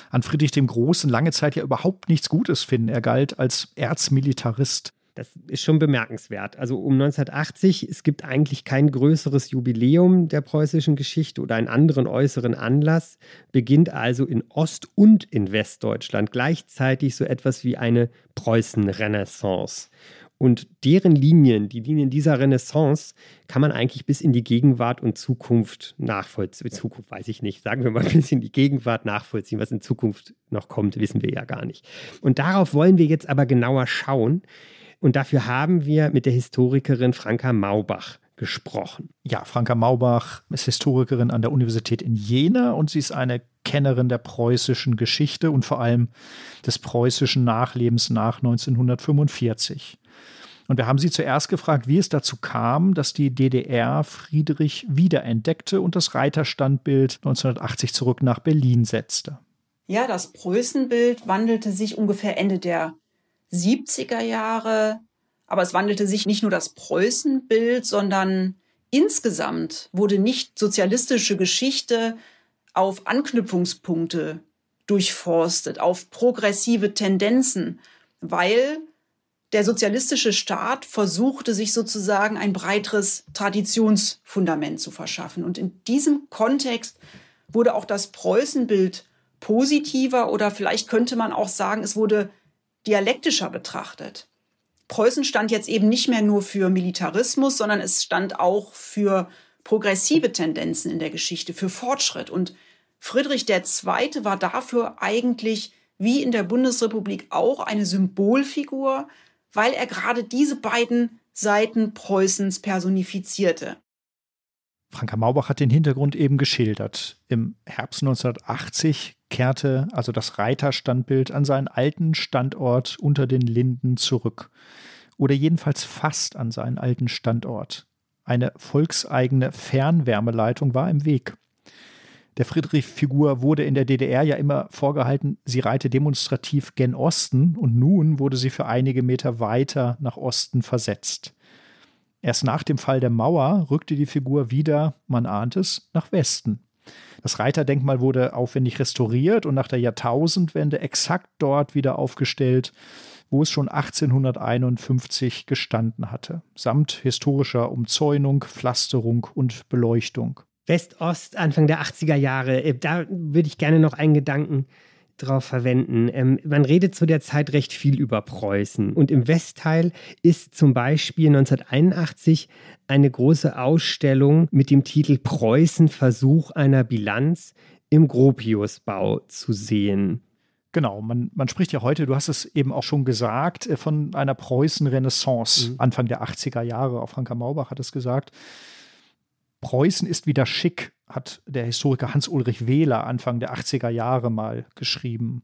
Speaker 4: an Friedrich dem Großen lange Zeit ja überhaupt nichts Gutes finden. Er galt als Erzmilitarist.
Speaker 3: Das ist schon bemerkenswert. Also um 1980, es gibt eigentlich kein größeres Jubiläum der preußischen Geschichte oder einen anderen äußeren Anlass, beginnt also in Ost- und in Westdeutschland gleichzeitig so etwas wie eine Preußen-Renaissance. Und deren Linien, die Linien dieser Renaissance, kann man eigentlich bis in die Gegenwart und Zukunft nachvollziehen. Zukunft weiß ich nicht, sagen wir mal bis in die Gegenwart nachvollziehen. Was in Zukunft noch kommt, wissen wir ja gar nicht. Und darauf wollen wir jetzt aber genauer schauen. Und dafür haben wir mit der Historikerin Franka Maubach gesprochen.
Speaker 4: Ja, Franka Maubach ist Historikerin an der Universität in Jena und sie ist eine Kennerin der preußischen Geschichte und vor allem des preußischen Nachlebens nach 1945. Und wir haben sie zuerst gefragt, wie es dazu kam, dass die DDR Friedrich wiederentdeckte und das Reiterstandbild 1980 zurück nach Berlin setzte.
Speaker 12: Ja, das Preußenbild wandelte sich ungefähr Ende der 70er Jahre. Aber es wandelte sich nicht nur das Preußenbild, sondern insgesamt wurde nicht sozialistische Geschichte auf Anknüpfungspunkte durchforstet, auf progressive Tendenzen, weil der sozialistische Staat versuchte sich sozusagen ein breiteres Traditionsfundament zu verschaffen. Und in diesem Kontext wurde auch das Preußenbild positiver oder vielleicht könnte man auch sagen, es wurde dialektischer betrachtet. Preußen stand jetzt eben nicht mehr nur für Militarismus, sondern es stand auch für progressive Tendenzen in der Geschichte, für Fortschritt. Und Friedrich II. war dafür eigentlich wie in der Bundesrepublik auch eine Symbolfigur, weil er gerade diese beiden Seiten Preußens personifizierte.
Speaker 4: Franka Maubach hat den Hintergrund eben geschildert. Im Herbst 1980 kehrte also das Reiterstandbild an seinen alten Standort unter den Linden zurück. Oder jedenfalls fast an seinen alten Standort. Eine volkseigene Fernwärmeleitung war im Weg. Der Friedrich-Figur wurde in der DDR ja immer vorgehalten, sie reite demonstrativ gen Osten und nun wurde sie für einige Meter weiter nach Osten versetzt. Erst nach dem Fall der Mauer rückte die Figur wieder, man ahnt es, nach Westen. Das Reiterdenkmal wurde aufwendig restauriert und nach der Jahrtausendwende exakt dort wieder aufgestellt, wo es schon 1851 gestanden hatte, samt historischer Umzäunung, Pflasterung und Beleuchtung.
Speaker 3: West-Ost, Anfang der 80er Jahre, äh, da würde ich gerne noch einen Gedanken drauf verwenden. Ähm, man redet zu der Zeit recht viel über Preußen. Und im Westteil ist zum Beispiel 1981 eine große Ausstellung mit dem Titel Preußen Versuch einer Bilanz im Gropiusbau zu sehen.
Speaker 4: Genau, man, man spricht ja heute, du hast es eben auch schon gesagt, äh, von einer Preußen-Renaissance mhm. Anfang der 80er Jahre. Auch Franka Maubach hat es gesagt. Preußen ist wieder schick, hat der Historiker Hans-Ulrich Wähler Anfang der 80er Jahre mal geschrieben.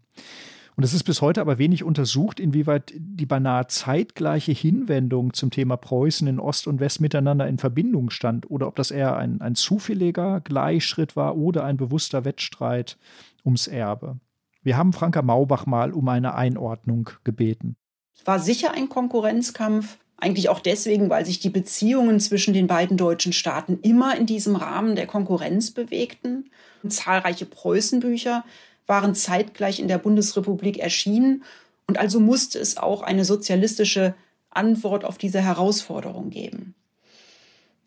Speaker 4: Und es ist bis heute aber wenig untersucht, inwieweit die beinahe zeitgleiche Hinwendung zum Thema Preußen in Ost und West miteinander in Verbindung stand oder ob das eher ein, ein zufälliger Gleichschritt war oder ein bewusster Wettstreit ums Erbe. Wir haben Franka Maubach mal um eine Einordnung gebeten.
Speaker 12: War sicher ein Konkurrenzkampf eigentlich auch deswegen, weil sich die Beziehungen zwischen den beiden deutschen Staaten immer in diesem Rahmen der Konkurrenz bewegten. Und zahlreiche Preußenbücher waren zeitgleich in der Bundesrepublik erschienen. Und also musste es auch eine sozialistische Antwort auf diese Herausforderung geben.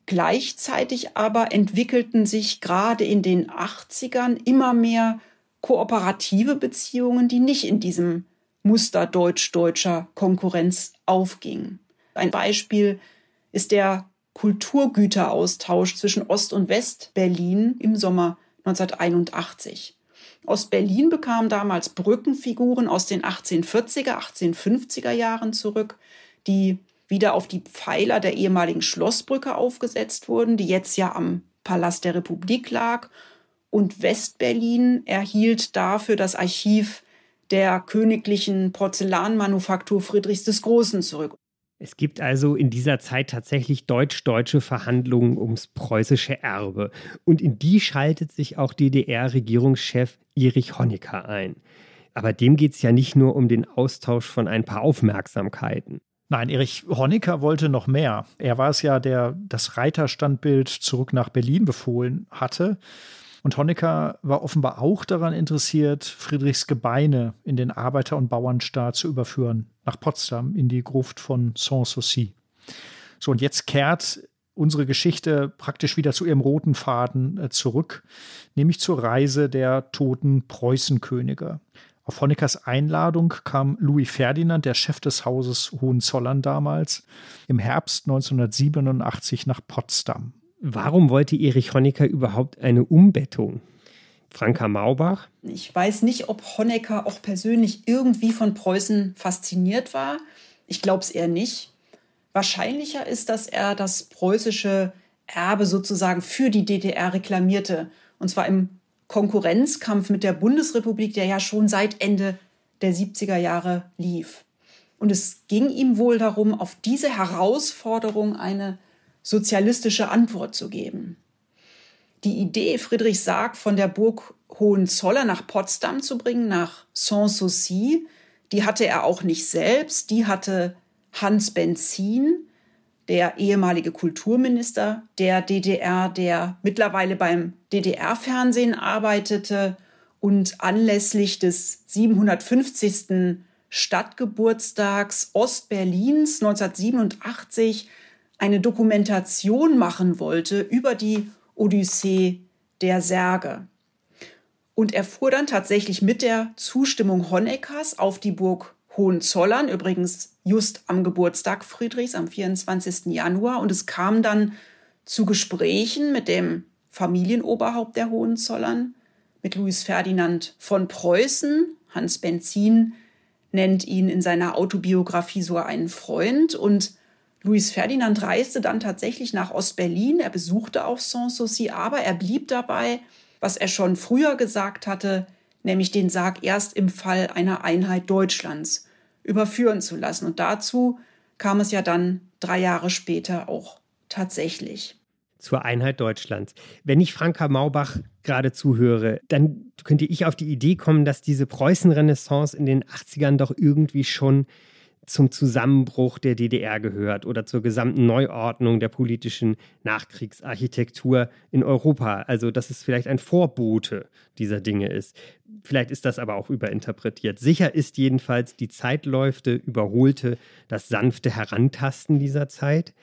Speaker 12: Gleichzeitig aber entwickelten sich gerade in den 80ern immer mehr kooperative Beziehungen, die nicht in diesem Muster deutsch-deutscher Konkurrenz aufgingen. Ein Beispiel ist der Kulturgüteraustausch zwischen Ost- und West-Berlin im Sommer 1981. Ost-Berlin bekam damals Brückenfiguren aus den 1840er, 1850er Jahren zurück, die wieder auf die Pfeiler der ehemaligen Schlossbrücke aufgesetzt wurden, die jetzt ja am Palast der Republik lag. Und West-Berlin erhielt dafür das Archiv der königlichen Porzellanmanufaktur Friedrichs des Großen zurück.
Speaker 3: Es gibt also in dieser Zeit tatsächlich deutsch-deutsche Verhandlungen ums preußische Erbe. Und in die schaltet sich auch DDR-Regierungschef Erich Honecker ein. Aber dem geht es ja nicht nur um den Austausch von ein paar Aufmerksamkeiten.
Speaker 4: Nein, Erich Honecker wollte noch mehr. Er war es ja, der das Reiterstandbild zurück nach Berlin befohlen hatte. Und Honecker war offenbar auch daran interessiert, Friedrichs Gebeine in den Arbeiter- und Bauernstaat zu überführen, nach Potsdam in die Gruft von Sanssouci. So, und jetzt kehrt unsere Geschichte praktisch wieder zu ihrem roten Faden äh, zurück, nämlich zur Reise der toten Preußenkönige. Auf Honeckers Einladung kam Louis Ferdinand, der Chef des Hauses Hohenzollern damals, im Herbst 1987 nach Potsdam.
Speaker 3: Warum wollte Erich Honecker überhaupt eine Umbettung? Franka Maubach?
Speaker 12: Ich weiß nicht, ob Honecker auch persönlich irgendwie von Preußen fasziniert war. Ich glaube es eher nicht. Wahrscheinlicher ist, dass er das preußische Erbe sozusagen für die DDR reklamierte. Und zwar im Konkurrenzkampf mit der Bundesrepublik, der ja schon seit Ende der 70er Jahre lief. Und es ging ihm wohl darum, auf diese Herausforderung eine sozialistische Antwort zu geben. Die Idee, Friedrich Sarg von der Burg Hohenzollern nach Potsdam zu bringen, nach Sanssouci, die hatte er auch nicht selbst, die hatte Hans Benzin, der ehemalige Kulturminister der DDR, der mittlerweile beim DDR-Fernsehen arbeitete und anlässlich des 750. Stadtgeburtstags Ostberlins 1987 eine Dokumentation machen wollte über die Odyssee der Särge. Und er fuhr dann tatsächlich mit der Zustimmung Honeckers auf die Burg Hohenzollern, übrigens just am Geburtstag Friedrichs, am 24. Januar. Und es kam dann zu Gesprächen mit dem Familienoberhaupt der Hohenzollern, mit Louis Ferdinand von Preußen. Hans Benzin nennt ihn in seiner Autobiografie sogar einen Freund. Und Louis Ferdinand reiste dann tatsächlich nach Ostberlin. Er besuchte auch Sanssouci, aber er blieb dabei, was er schon früher gesagt hatte, nämlich den Sarg erst im Fall einer Einheit Deutschlands überführen zu lassen. Und dazu kam es ja dann drei Jahre später auch tatsächlich.
Speaker 3: Zur Einheit Deutschlands. Wenn ich Franka Maubach gerade zuhöre, dann könnte ich auf die Idee kommen, dass diese Preußenrenaissance in den 80ern doch irgendwie schon zum Zusammenbruch der DDR gehört oder zur gesamten Neuordnung der politischen Nachkriegsarchitektur in Europa. Also, dass es vielleicht ein Vorbote dieser Dinge ist. Vielleicht ist das aber auch überinterpretiert. Sicher ist jedenfalls, die Zeitläufte überholte das sanfte Herantasten dieser Zeit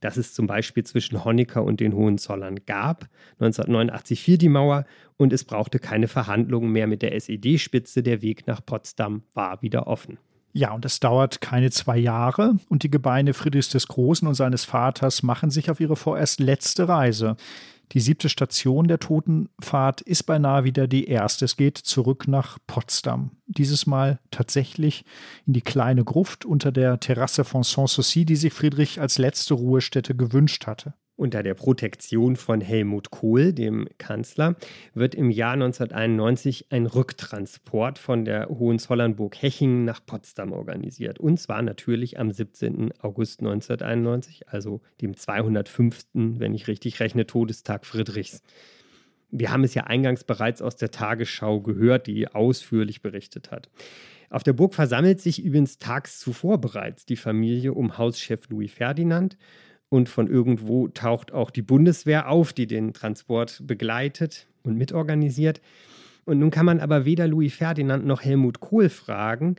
Speaker 3: das es zum Beispiel zwischen Honecker und den Hohenzollern gab. 1989 fiel die Mauer und es brauchte keine Verhandlungen mehr mit der SED-Spitze. Der Weg nach Potsdam war wieder offen.
Speaker 4: Ja, und es dauert keine zwei Jahre und die Gebeine Friedrichs des Großen und seines Vaters machen sich auf ihre vorerst letzte Reise. Die siebte Station der Totenfahrt ist beinahe wieder die erste. Es geht zurück nach Potsdam. Dieses Mal tatsächlich in die kleine Gruft unter der Terrasse von Sanssouci, die sich Friedrich als letzte Ruhestätte gewünscht hatte.
Speaker 3: Unter der Protektion von Helmut Kohl, dem Kanzler, wird im Jahr 1991 ein Rücktransport von der Hohenzollernburg Hechingen nach Potsdam organisiert. Und zwar natürlich am 17. August 1991, also dem 205., wenn ich richtig rechne, Todestag Friedrichs. Wir haben es ja eingangs bereits aus der Tagesschau gehört, die ausführlich berichtet hat. Auf der Burg versammelt sich übrigens tags zuvor bereits die Familie um Hauschef Louis Ferdinand und von irgendwo taucht auch die Bundeswehr auf, die den Transport begleitet und mitorganisiert. Und nun kann man aber weder Louis Ferdinand noch Helmut Kohl fragen,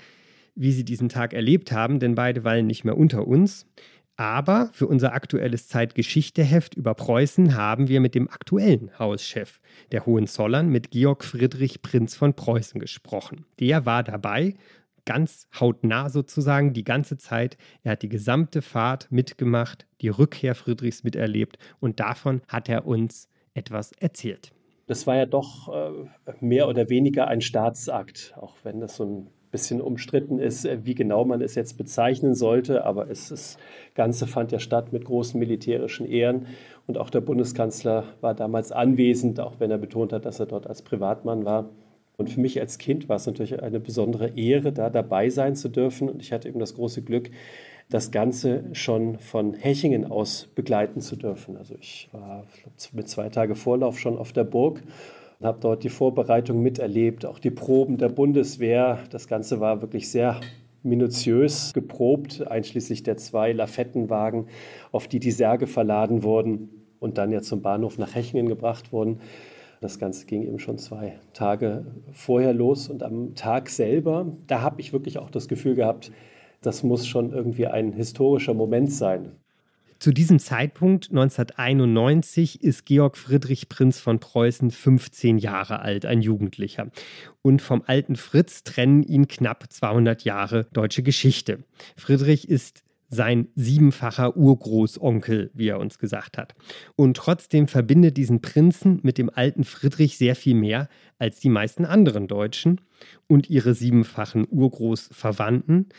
Speaker 3: wie sie diesen Tag erlebt haben, denn beide weilen nicht mehr unter uns. Aber für unser aktuelles Zeitgeschichteheft über Preußen haben wir mit dem aktuellen Hauschef der Hohenzollern, mit Georg Friedrich Prinz von Preußen gesprochen. Der war dabei ganz hautnah sozusagen die ganze Zeit. Er hat die gesamte Fahrt mitgemacht, die Rückkehr Friedrichs miterlebt und davon hat er uns etwas erzählt.
Speaker 13: Das war ja doch äh, mehr oder weniger ein Staatsakt, auch wenn das so ein bisschen umstritten ist, äh, wie genau man es jetzt bezeichnen sollte. Aber es, das Ganze fand ja statt mit großen militärischen Ehren. Und auch der Bundeskanzler war damals anwesend, auch wenn er betont hat, dass er dort als Privatmann war. Und für mich als Kind war es natürlich eine besondere Ehre, da dabei sein zu dürfen. Und ich hatte eben das große Glück, das Ganze schon von Hechingen aus begleiten zu dürfen. Also ich war mit zwei Tage Vorlauf schon auf der Burg habe dort die Vorbereitung miterlebt, auch die Proben der Bundeswehr. Das Ganze war wirklich sehr minutiös geprobt, einschließlich der zwei Lafettenwagen, auf die die Särge verladen wurden und dann ja zum Bahnhof nach Hechingen gebracht wurden. Das Ganze ging eben schon zwei Tage vorher los und am Tag selber, da habe ich wirklich auch das Gefühl gehabt, das muss schon irgendwie ein historischer Moment sein.
Speaker 3: Zu diesem Zeitpunkt, 1991, ist Georg Friedrich Prinz von Preußen 15 Jahre alt, ein Jugendlicher. Und vom alten Fritz trennen ihn knapp 200 Jahre deutsche Geschichte. Friedrich ist sein siebenfacher Urgroßonkel, wie er uns gesagt hat. Und trotzdem verbindet diesen Prinzen mit dem alten Friedrich sehr viel mehr als die meisten anderen Deutschen und ihre siebenfachen Urgroßverwandten.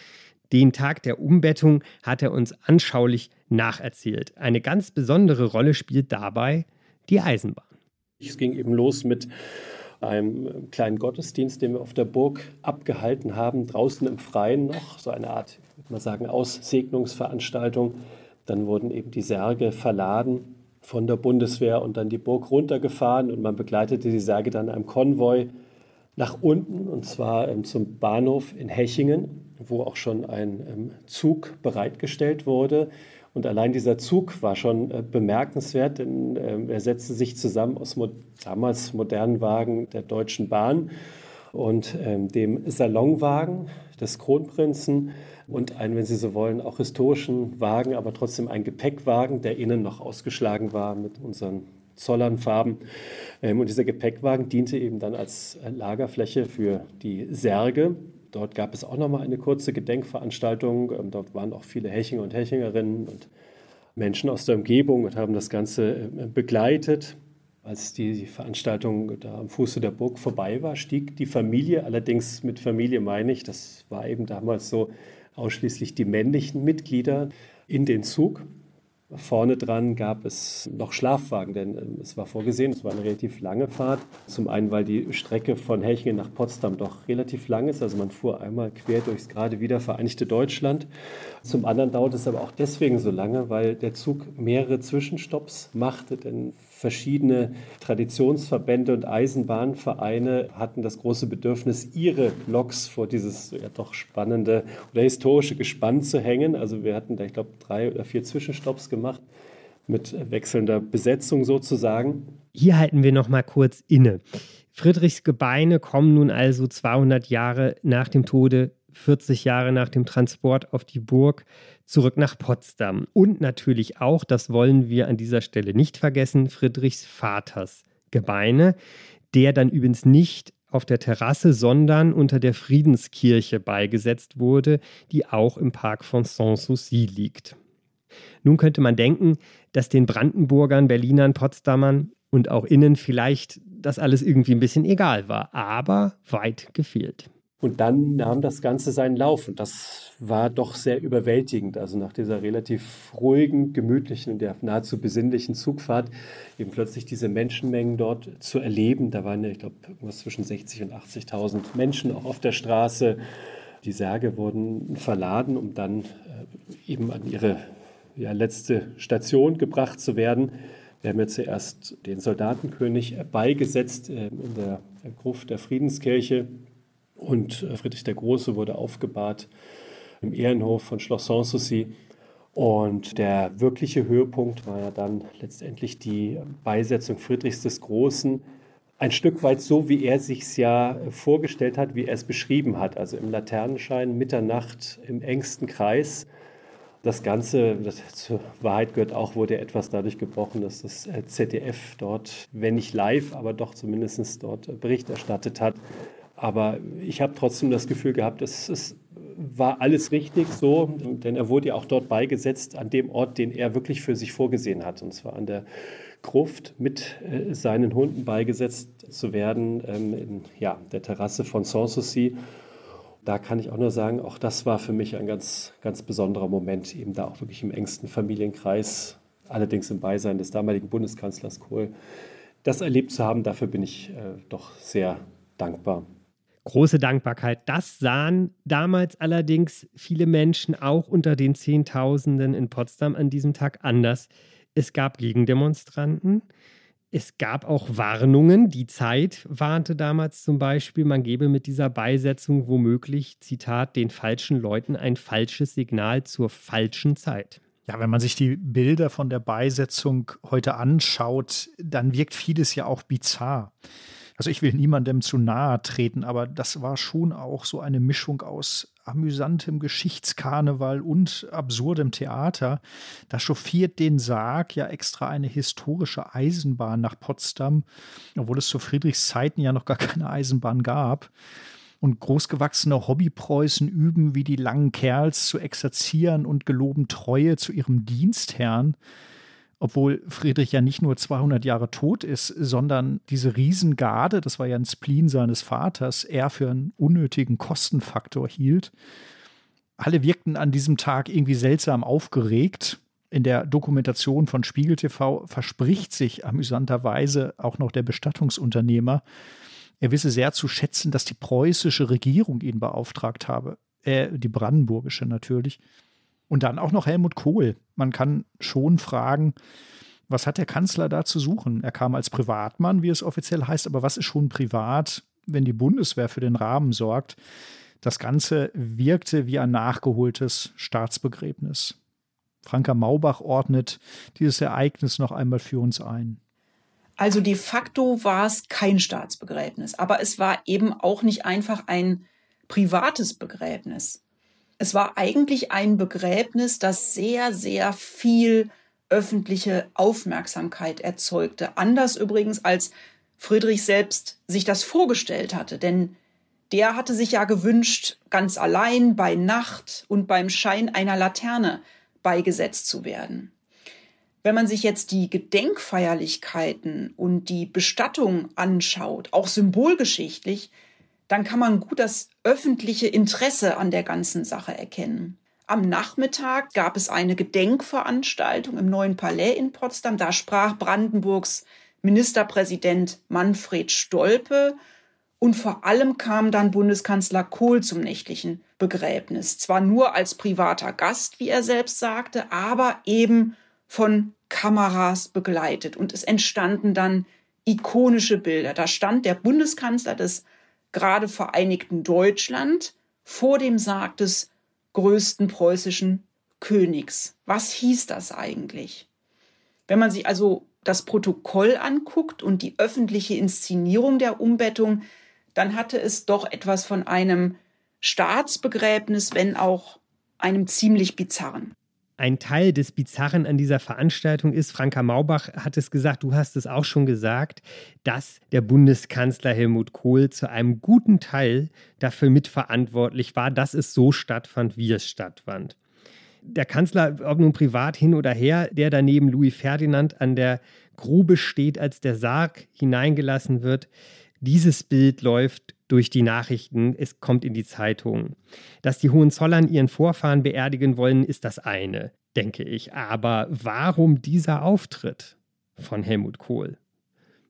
Speaker 3: Den Tag der Umbettung hat er uns anschaulich nacherzählt. Eine ganz besondere Rolle spielt dabei die Eisenbahn.
Speaker 13: Es ging eben los mit einem kleinen Gottesdienst, den wir auf der Burg abgehalten haben, draußen im Freien noch, so eine Art, würde mal sagen, Aussegnungsveranstaltung. Dann wurden eben die Särge verladen von der Bundeswehr und dann die Burg runtergefahren und man begleitete die Särge dann einem Konvoi nach unten und zwar ähm, zum Bahnhof in Hechingen, wo auch schon ein ähm, Zug bereitgestellt wurde. Und allein dieser Zug war schon äh, bemerkenswert, denn äh, er setzte sich zusammen aus mo damals modernen Wagen der Deutschen Bahn und ähm, dem Salonwagen des Kronprinzen und einen, wenn Sie so wollen, auch historischen Wagen, aber trotzdem ein Gepäckwagen, der innen noch ausgeschlagen war mit unseren Zollernfarben. Ähm, und dieser Gepäckwagen diente eben dann als äh, Lagerfläche für die Särge. Dort gab es auch noch mal eine kurze Gedenkveranstaltung. Ähm, dort waren auch viele Hechinger und Hechingerinnen und Menschen aus der Umgebung und haben das Ganze äh, begleitet. Als die Veranstaltung da am Fuße der Burg vorbei war, stieg die Familie, allerdings mit Familie meine ich, das war eben damals so ausschließlich die männlichen Mitglieder, in den Zug Vorne dran gab es noch Schlafwagen, denn ähm, es war vorgesehen, es war eine relativ lange Fahrt. Zum einen, weil die Strecke von Hechingen nach Potsdam doch relativ lang ist. Also man fuhr einmal quer durchs gerade wieder vereinigte Deutschland. Zum anderen dauert es aber auch deswegen so lange, weil der Zug mehrere Zwischenstopps machte, denn verschiedene Traditionsverbände und Eisenbahnvereine hatten das große Bedürfnis, ihre Loks vor dieses ja doch spannende oder historische Gespann zu hängen. Also wir hatten da, ich glaube, drei oder vier Zwischenstopps gemacht mit wechselnder Besetzung sozusagen.
Speaker 3: Hier halten wir noch mal kurz inne. Friedrichs Gebeine kommen nun also 200 Jahre nach dem Tode 40 Jahre nach dem Transport auf die Burg zurück nach Potsdam. Und natürlich auch, das wollen wir an dieser Stelle nicht vergessen, Friedrichs Vaters Gebeine, der dann übrigens nicht auf der Terrasse, sondern unter der Friedenskirche beigesetzt wurde, die auch im Park von Sanssouci liegt. Nun könnte man denken, dass den Brandenburgern, Berlinern, Potsdamern und auch innen vielleicht das alles irgendwie ein bisschen egal war, aber weit gefehlt.
Speaker 13: Und dann nahm das Ganze seinen Lauf und das war doch sehr überwältigend. Also nach dieser relativ ruhigen, gemütlichen und ja nahezu besinnlichen Zugfahrt eben plötzlich diese Menschenmengen dort zu erleben. Da waren ja, ich glaube, irgendwas zwischen 60 und 80.000 Menschen auch auf der Straße. Die Särge wurden verladen, um dann äh, eben an ihre ja, letzte Station gebracht zu werden. Wir haben ja zuerst den Soldatenkönig beigesetzt äh, in der Gruft der Friedenskirche und äh, Friedrich der Große wurde aufgebahrt im Ehrenhof von Schloss Sanssouci. Und der wirkliche Höhepunkt war ja dann letztendlich die Beisetzung Friedrichs des Großen. Ein Stück weit so, wie er sich ja vorgestellt hat, wie er es beschrieben hat. Also im Laternenschein, Mitternacht, im engsten Kreis. Das Ganze, das zur Wahrheit gehört auch, wurde etwas dadurch gebrochen, dass das äh, ZDF dort, wenn nicht live, aber doch zumindest dort Bericht erstattet hat. Aber ich habe trotzdem das Gefühl gehabt, es, es war alles richtig so, denn er wurde ja auch dort beigesetzt, an dem Ort, den er wirklich für sich vorgesehen hat, und zwar an der Gruft mit äh, seinen Hunden beigesetzt zu werden, ähm, in ja, der Terrasse von Sanssouci. Da kann ich auch nur sagen, auch das war für mich ein ganz, ganz besonderer Moment, eben da auch wirklich im engsten Familienkreis, allerdings im Beisein des damaligen Bundeskanzlers Kohl, das erlebt zu haben. Dafür bin ich äh, doch sehr dankbar
Speaker 3: große Dankbarkeit. Das sahen damals allerdings viele Menschen auch unter den Zehntausenden in Potsdam an diesem Tag anders. Es gab Gegendemonstranten. Es gab auch Warnungen. Die Zeit warnte damals zum Beispiel, man gebe mit dieser Beisetzung womöglich, Zitat, den falschen Leuten ein falsches Signal zur falschen Zeit.
Speaker 4: Ja, wenn man sich die Bilder von der Beisetzung heute anschaut, dann wirkt vieles ja auch bizarr. Also ich will niemandem zu nahe treten, aber das war schon auch so eine Mischung aus amüsantem Geschichtskarneval und absurdem Theater. Da chauffiert den Sarg ja extra eine historische Eisenbahn nach Potsdam, obwohl es zu Friedrichs Zeiten ja noch gar keine Eisenbahn gab. Und großgewachsene Hobbypreußen üben, wie die langen Kerls zu exerzieren und geloben Treue zu ihrem Dienstherrn obwohl Friedrich ja nicht nur 200 Jahre tot ist, sondern diese Riesengarde, das war ja ein Spleen seines Vaters, er für einen unnötigen Kostenfaktor hielt. Alle wirkten an diesem Tag irgendwie seltsam aufgeregt. In der Dokumentation von Spiegel TV verspricht sich amüsanterweise auch noch der Bestattungsunternehmer, er wisse sehr zu schätzen, dass die preußische Regierung ihn beauftragt habe, äh, die brandenburgische natürlich, und dann auch noch Helmut Kohl. Man kann schon fragen, was hat der Kanzler da zu suchen? Er kam als Privatmann, wie es offiziell heißt, aber was ist schon privat, wenn die Bundeswehr für den Rahmen sorgt? Das Ganze wirkte wie ein nachgeholtes Staatsbegräbnis. Franka Maubach ordnet dieses Ereignis noch einmal für uns ein.
Speaker 12: Also de facto war es kein Staatsbegräbnis, aber es war eben auch nicht einfach ein privates Begräbnis. Es war eigentlich ein Begräbnis, das sehr, sehr viel öffentliche Aufmerksamkeit erzeugte. Anders übrigens, als Friedrich selbst sich das vorgestellt hatte. Denn der hatte sich ja gewünscht, ganz allein bei Nacht und beim Schein einer Laterne beigesetzt zu werden. Wenn man sich jetzt die Gedenkfeierlichkeiten und die Bestattung anschaut, auch symbolgeschichtlich, dann kann man gut das öffentliche Interesse an der ganzen Sache erkennen. Am Nachmittag gab es eine Gedenkveranstaltung im Neuen Palais in Potsdam. Da sprach Brandenburgs Ministerpräsident Manfred Stolpe und vor allem kam dann Bundeskanzler Kohl zum nächtlichen Begräbnis. Zwar nur als privater Gast, wie er selbst sagte, aber eben von Kameras begleitet. Und es entstanden dann ikonische Bilder. Da stand der Bundeskanzler des gerade vereinigten Deutschland vor dem Sarg des größten preußischen Königs. Was hieß das eigentlich? Wenn man sich also das Protokoll anguckt und die öffentliche Inszenierung der Umbettung, dann hatte es doch etwas von einem Staatsbegräbnis, wenn auch einem ziemlich bizarren
Speaker 3: ein Teil des Bizarren an dieser Veranstaltung ist, Franka Maubach hat es gesagt, du hast es auch schon gesagt, dass der Bundeskanzler Helmut Kohl zu einem guten Teil dafür mitverantwortlich war, dass es so stattfand, wie es stattfand. Der Kanzler, ob nun privat hin oder her, der daneben Louis Ferdinand an der Grube steht, als der Sarg hineingelassen wird, dieses Bild läuft durch die Nachrichten, es kommt in die Zeitungen. Dass die Hohenzollern ihren Vorfahren beerdigen wollen, ist das eine, denke ich. Aber warum dieser Auftritt von Helmut Kohl?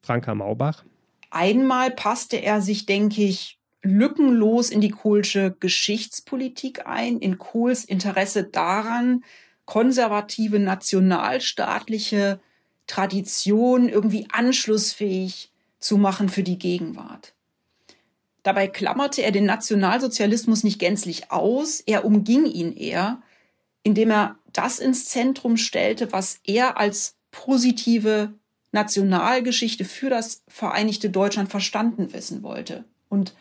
Speaker 3: Franka Maubach?
Speaker 12: Einmal passte er sich, denke ich, lückenlos in die Kohlsche Geschichtspolitik ein, in Kohls Interesse daran, konservative nationalstaatliche Tradition irgendwie anschlussfähig zu machen für die Gegenwart. Dabei klammerte er den Nationalsozialismus nicht gänzlich aus, er umging ihn eher, indem er das ins Zentrum stellte, was er als positive Nationalgeschichte für das Vereinigte Deutschland verstanden wissen wollte. Und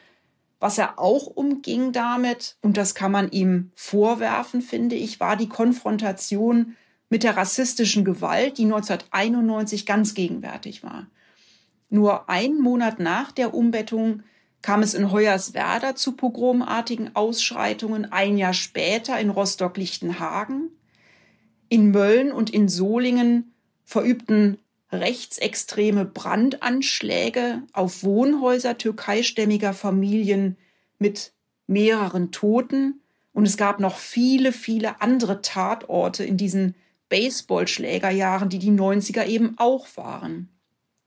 Speaker 12: was er auch umging damit, und das kann man ihm vorwerfen, finde ich, war die Konfrontation mit der rassistischen Gewalt, die 1991 ganz gegenwärtig war. Nur einen Monat nach der Umbettung kam es in Hoyerswerda zu pogromartigen Ausschreitungen, ein Jahr später in Rostock-Lichtenhagen. In Mölln und in Solingen verübten rechtsextreme Brandanschläge auf Wohnhäuser türkeistämmiger Familien mit mehreren Toten. Und es gab noch viele, viele andere Tatorte in diesen Baseballschlägerjahren, die die 90er eben auch waren.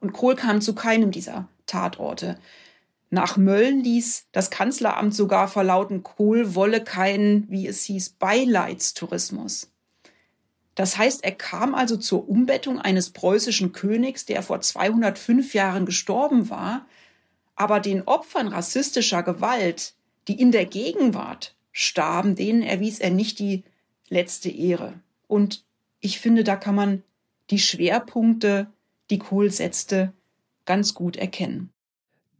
Speaker 12: Und Kohl kam zu keinem dieser Tatorte. Nach Mölln ließ das Kanzleramt sogar verlauten, Kohl wolle keinen, wie es hieß, Beileidstourismus. Das heißt, er kam also zur Umbettung eines preußischen Königs, der vor 205 Jahren gestorben war, aber den Opfern rassistischer Gewalt, die in der Gegenwart starben, denen erwies er nicht die letzte Ehre. Und ich finde, da kann man die Schwerpunkte, die Kohl setzte, ganz gut erkennen.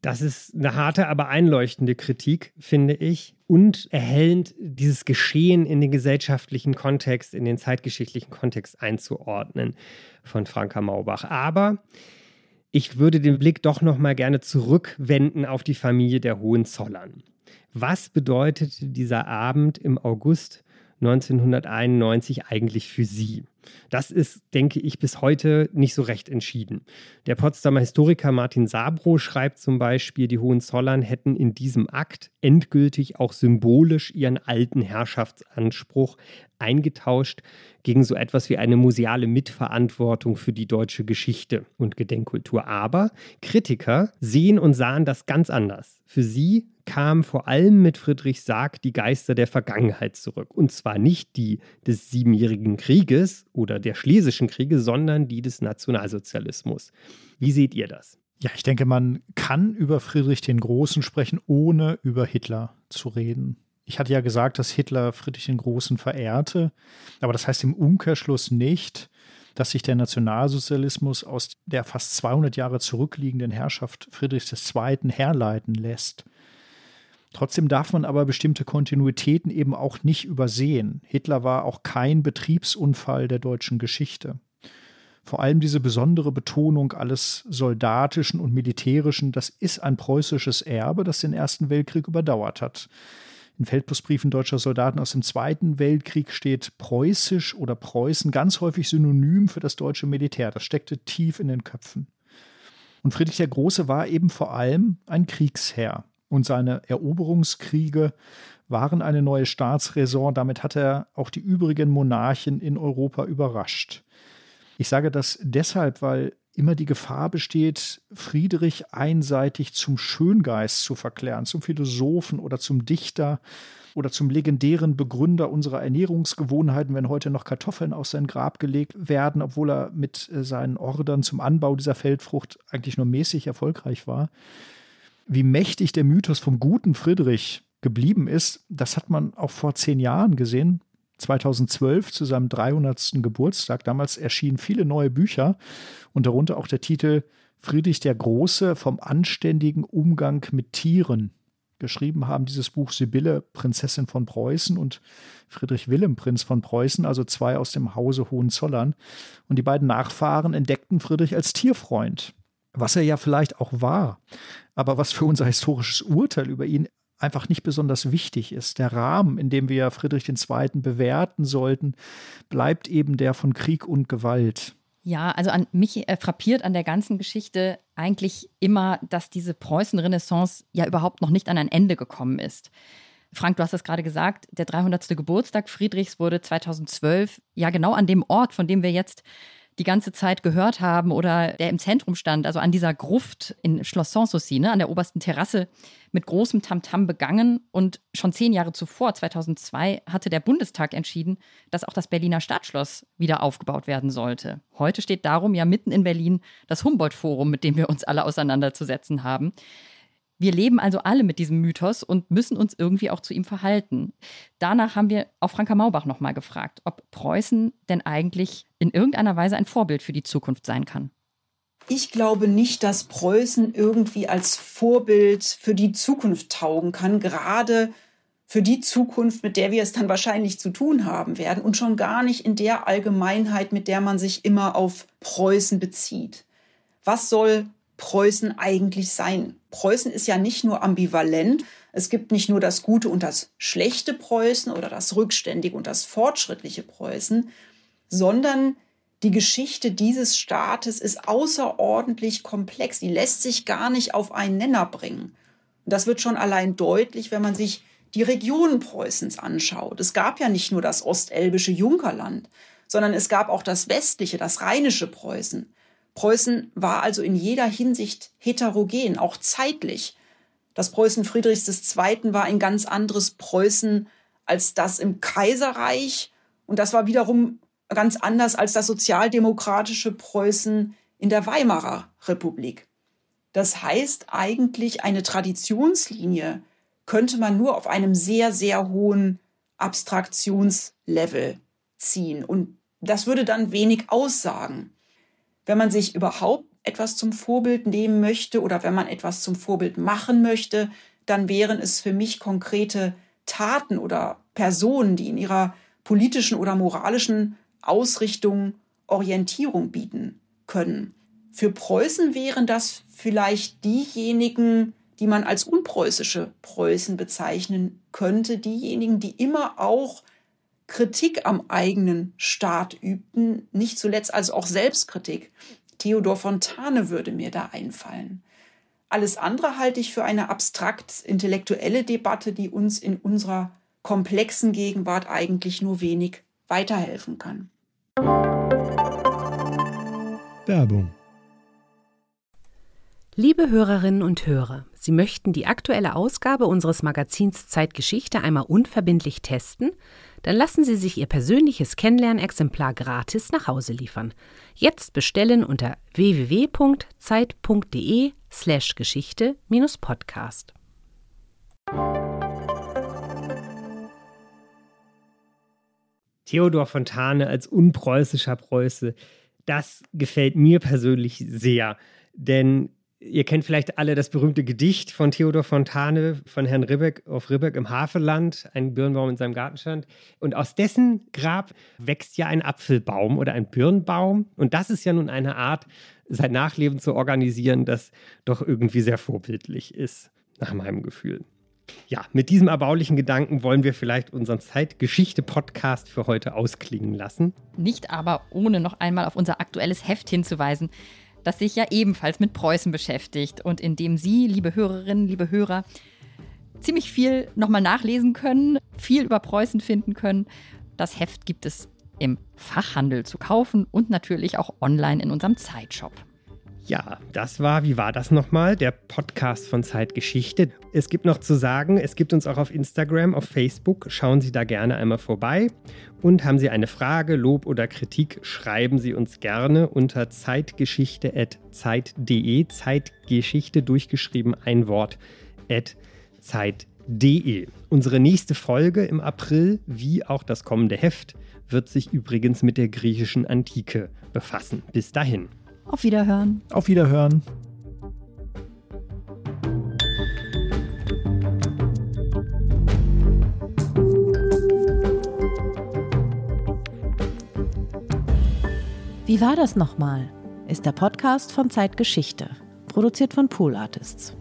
Speaker 3: Das ist eine harte, aber einleuchtende Kritik, finde ich. Und erhellend, dieses Geschehen in den gesellschaftlichen Kontext, in den zeitgeschichtlichen Kontext einzuordnen von Franka Maubach. Aber ich würde den Blick doch noch mal gerne zurückwenden auf die Familie der Hohenzollern. Was bedeutete dieser Abend im August 1991 eigentlich für Sie? Das ist, denke ich, bis heute nicht so recht entschieden. Der Potsdamer Historiker Martin Sabro schreibt zum Beispiel, die Hohenzollern hätten in diesem Akt endgültig auch symbolisch ihren alten Herrschaftsanspruch eingetauscht gegen so etwas wie eine museale Mitverantwortung für die deutsche Geschichte und Gedenkkultur. Aber Kritiker sehen und sahen das ganz anders. Für sie kamen vor allem mit Friedrich Sarg die Geister der Vergangenheit zurück. Und zwar nicht die des Siebenjährigen Krieges oder der Schlesischen Kriege, sondern die des Nationalsozialismus. Wie seht ihr das?
Speaker 4: Ja, ich denke, man kann über Friedrich den Großen sprechen, ohne über Hitler zu reden. Ich hatte ja gesagt, dass Hitler Friedrich den Großen verehrte, aber das heißt im Umkehrschluss nicht, dass sich der Nationalsozialismus aus der fast 200 Jahre zurückliegenden Herrschaft Friedrichs II. herleiten lässt. Trotzdem darf man aber bestimmte Kontinuitäten eben auch nicht übersehen. Hitler war auch kein Betriebsunfall der deutschen Geschichte. Vor allem diese besondere Betonung alles Soldatischen und Militärischen, das ist ein preußisches Erbe, das den Ersten Weltkrieg überdauert hat. In Feldpostbriefen deutscher Soldaten aus dem Zweiten Weltkrieg steht Preußisch oder Preußen ganz häufig synonym für das deutsche Militär. Das steckte tief in den Köpfen. Und Friedrich der Große war eben vor allem ein Kriegsherr und seine Eroberungskriege waren eine neue Staatsräson. Damit hat er auch die übrigen Monarchen in Europa überrascht. Ich sage das deshalb, weil immer die Gefahr besteht, Friedrich einseitig zum Schöngeist zu verklären, zum Philosophen oder zum Dichter oder zum legendären Begründer unserer Ernährungsgewohnheiten, wenn heute noch Kartoffeln aus sein Grab gelegt werden, obwohl er mit äh, seinen Ordern zum Anbau dieser Feldfrucht eigentlich nur mäßig erfolgreich war wie mächtig der Mythos vom guten Friedrich geblieben ist, das hat man auch vor zehn Jahren gesehen. 2012 zu seinem 300. Geburtstag. Damals erschienen viele neue Bücher und darunter auch der Titel Friedrich der Große vom anständigen Umgang mit Tieren. Geschrieben haben dieses Buch Sibylle, Prinzessin von Preußen und Friedrich Wilhelm, Prinz von Preußen, also zwei aus dem Hause Hohenzollern. Und die beiden Nachfahren entdeckten Friedrich als Tierfreund was er ja vielleicht auch war, aber was für unser historisches Urteil über ihn einfach nicht besonders wichtig ist. Der Rahmen, in dem wir Friedrich II. bewerten sollten, bleibt eben der von Krieg und Gewalt.
Speaker 1: Ja, also an mich äh, frappiert an der ganzen Geschichte eigentlich immer, dass diese Preußen-Renaissance ja überhaupt noch nicht an ein Ende gekommen ist. Frank, du hast es gerade gesagt, der 300. Geburtstag Friedrichs wurde 2012 ja genau an dem Ort, von dem wir jetzt die ganze Zeit gehört haben oder der im Zentrum stand, also an dieser Gruft in Schloss Sanssouci, ne, an der obersten Terrasse, mit großem Tamtam begangen. Und schon zehn Jahre zuvor, 2002, hatte der Bundestag entschieden, dass auch das Berliner Stadtschloss wieder aufgebaut werden sollte. Heute steht darum ja mitten in Berlin das Humboldt-Forum, mit dem wir uns alle auseinanderzusetzen haben. Wir leben also alle mit diesem Mythos und müssen uns irgendwie auch zu ihm verhalten. Danach haben wir auch Franka Maubach nochmal gefragt, ob Preußen denn eigentlich in irgendeiner Weise ein Vorbild für die Zukunft sein kann.
Speaker 12: Ich glaube nicht, dass Preußen irgendwie als Vorbild für die Zukunft taugen kann, gerade für die Zukunft, mit der wir es dann wahrscheinlich zu tun haben werden und schon gar nicht in der Allgemeinheit, mit der man sich immer auf Preußen bezieht. Was soll Preußen eigentlich sein? Preußen ist ja nicht nur ambivalent. Es gibt nicht nur das gute und das schlechte Preußen oder das rückständige und das fortschrittliche Preußen, sondern die Geschichte dieses Staates ist außerordentlich komplex. Die lässt sich gar nicht auf einen Nenner bringen. Und das wird schon allein deutlich, wenn man sich die Regionen Preußens anschaut. Es gab ja nicht nur das ostelbische Junkerland, sondern es gab auch das westliche, das rheinische Preußen. Preußen war also in jeder Hinsicht heterogen, auch zeitlich. Das Preußen Friedrichs II. war ein ganz anderes Preußen als das im Kaiserreich. Und das war wiederum ganz anders als das sozialdemokratische Preußen in der Weimarer Republik. Das heißt eigentlich, eine Traditionslinie könnte man nur auf einem sehr, sehr hohen Abstraktionslevel ziehen. Und das würde dann wenig aussagen. Wenn man sich überhaupt etwas zum Vorbild nehmen möchte oder wenn man etwas zum Vorbild machen möchte, dann wären es für mich konkrete Taten oder Personen, die in ihrer politischen oder moralischen Ausrichtung Orientierung bieten können. Für Preußen wären das vielleicht diejenigen, die man als unpreußische Preußen bezeichnen könnte, diejenigen, die immer auch Kritik am eigenen Staat übten, nicht zuletzt also auch Selbstkritik. Theodor Fontane würde mir da einfallen. Alles andere halte ich für eine abstrakt intellektuelle Debatte, die uns in unserer komplexen Gegenwart eigentlich nur wenig weiterhelfen kann.
Speaker 14: Werbung Liebe Hörerinnen und Hörer, Sie möchten die aktuelle Ausgabe unseres Magazins Zeitgeschichte einmal unverbindlich testen? Dann lassen Sie sich Ihr persönliches Kennenlernexemplar gratis nach Hause liefern. Jetzt bestellen unter www.zeit.de/slash Geschichte-Podcast.
Speaker 3: Theodor Fontane als unpreußischer Preuße, das gefällt mir persönlich sehr. Denn Ihr kennt vielleicht alle das berühmte Gedicht von Theodor Fontane von Herrn Ribbeck auf Ribbeck im Havelland, ein Birnbaum in seinem Garten stand. Und aus dessen Grab wächst ja ein Apfelbaum oder ein Birnbaum. Und das ist ja nun eine Art, sein Nachleben zu organisieren, das doch irgendwie sehr vorbildlich ist, nach meinem Gefühl. Ja, mit diesem erbaulichen Gedanken wollen wir vielleicht unseren Zeitgeschichte-Podcast für heute ausklingen lassen.
Speaker 1: Nicht aber ohne noch einmal auf unser aktuelles Heft hinzuweisen das sich ja ebenfalls mit Preußen beschäftigt und in dem Sie, liebe Hörerinnen, liebe Hörer, ziemlich viel nochmal nachlesen können, viel über Preußen finden können. Das Heft gibt es im Fachhandel zu kaufen und natürlich auch online in unserem Zeitshop.
Speaker 3: Ja, das war, wie war das nochmal? Der Podcast von Zeitgeschichte. Es gibt noch zu sagen, es gibt uns auch auf Instagram, auf Facebook. Schauen Sie da gerne einmal vorbei. Und haben Sie eine Frage, Lob oder Kritik, schreiben Sie uns gerne unter zeitgeschichte.zeit.de. Zeitgeschichte durchgeschrieben, ein Wort, at zeit.de. Unsere nächste Folge im April, wie auch das kommende Heft, wird sich übrigens mit der griechischen Antike befassen. Bis dahin.
Speaker 1: Auf Wiederhören.
Speaker 4: Auf Wiederhören.
Speaker 14: Wie war das nochmal? Ist der Podcast von Zeitgeschichte, produziert von Pool Artists.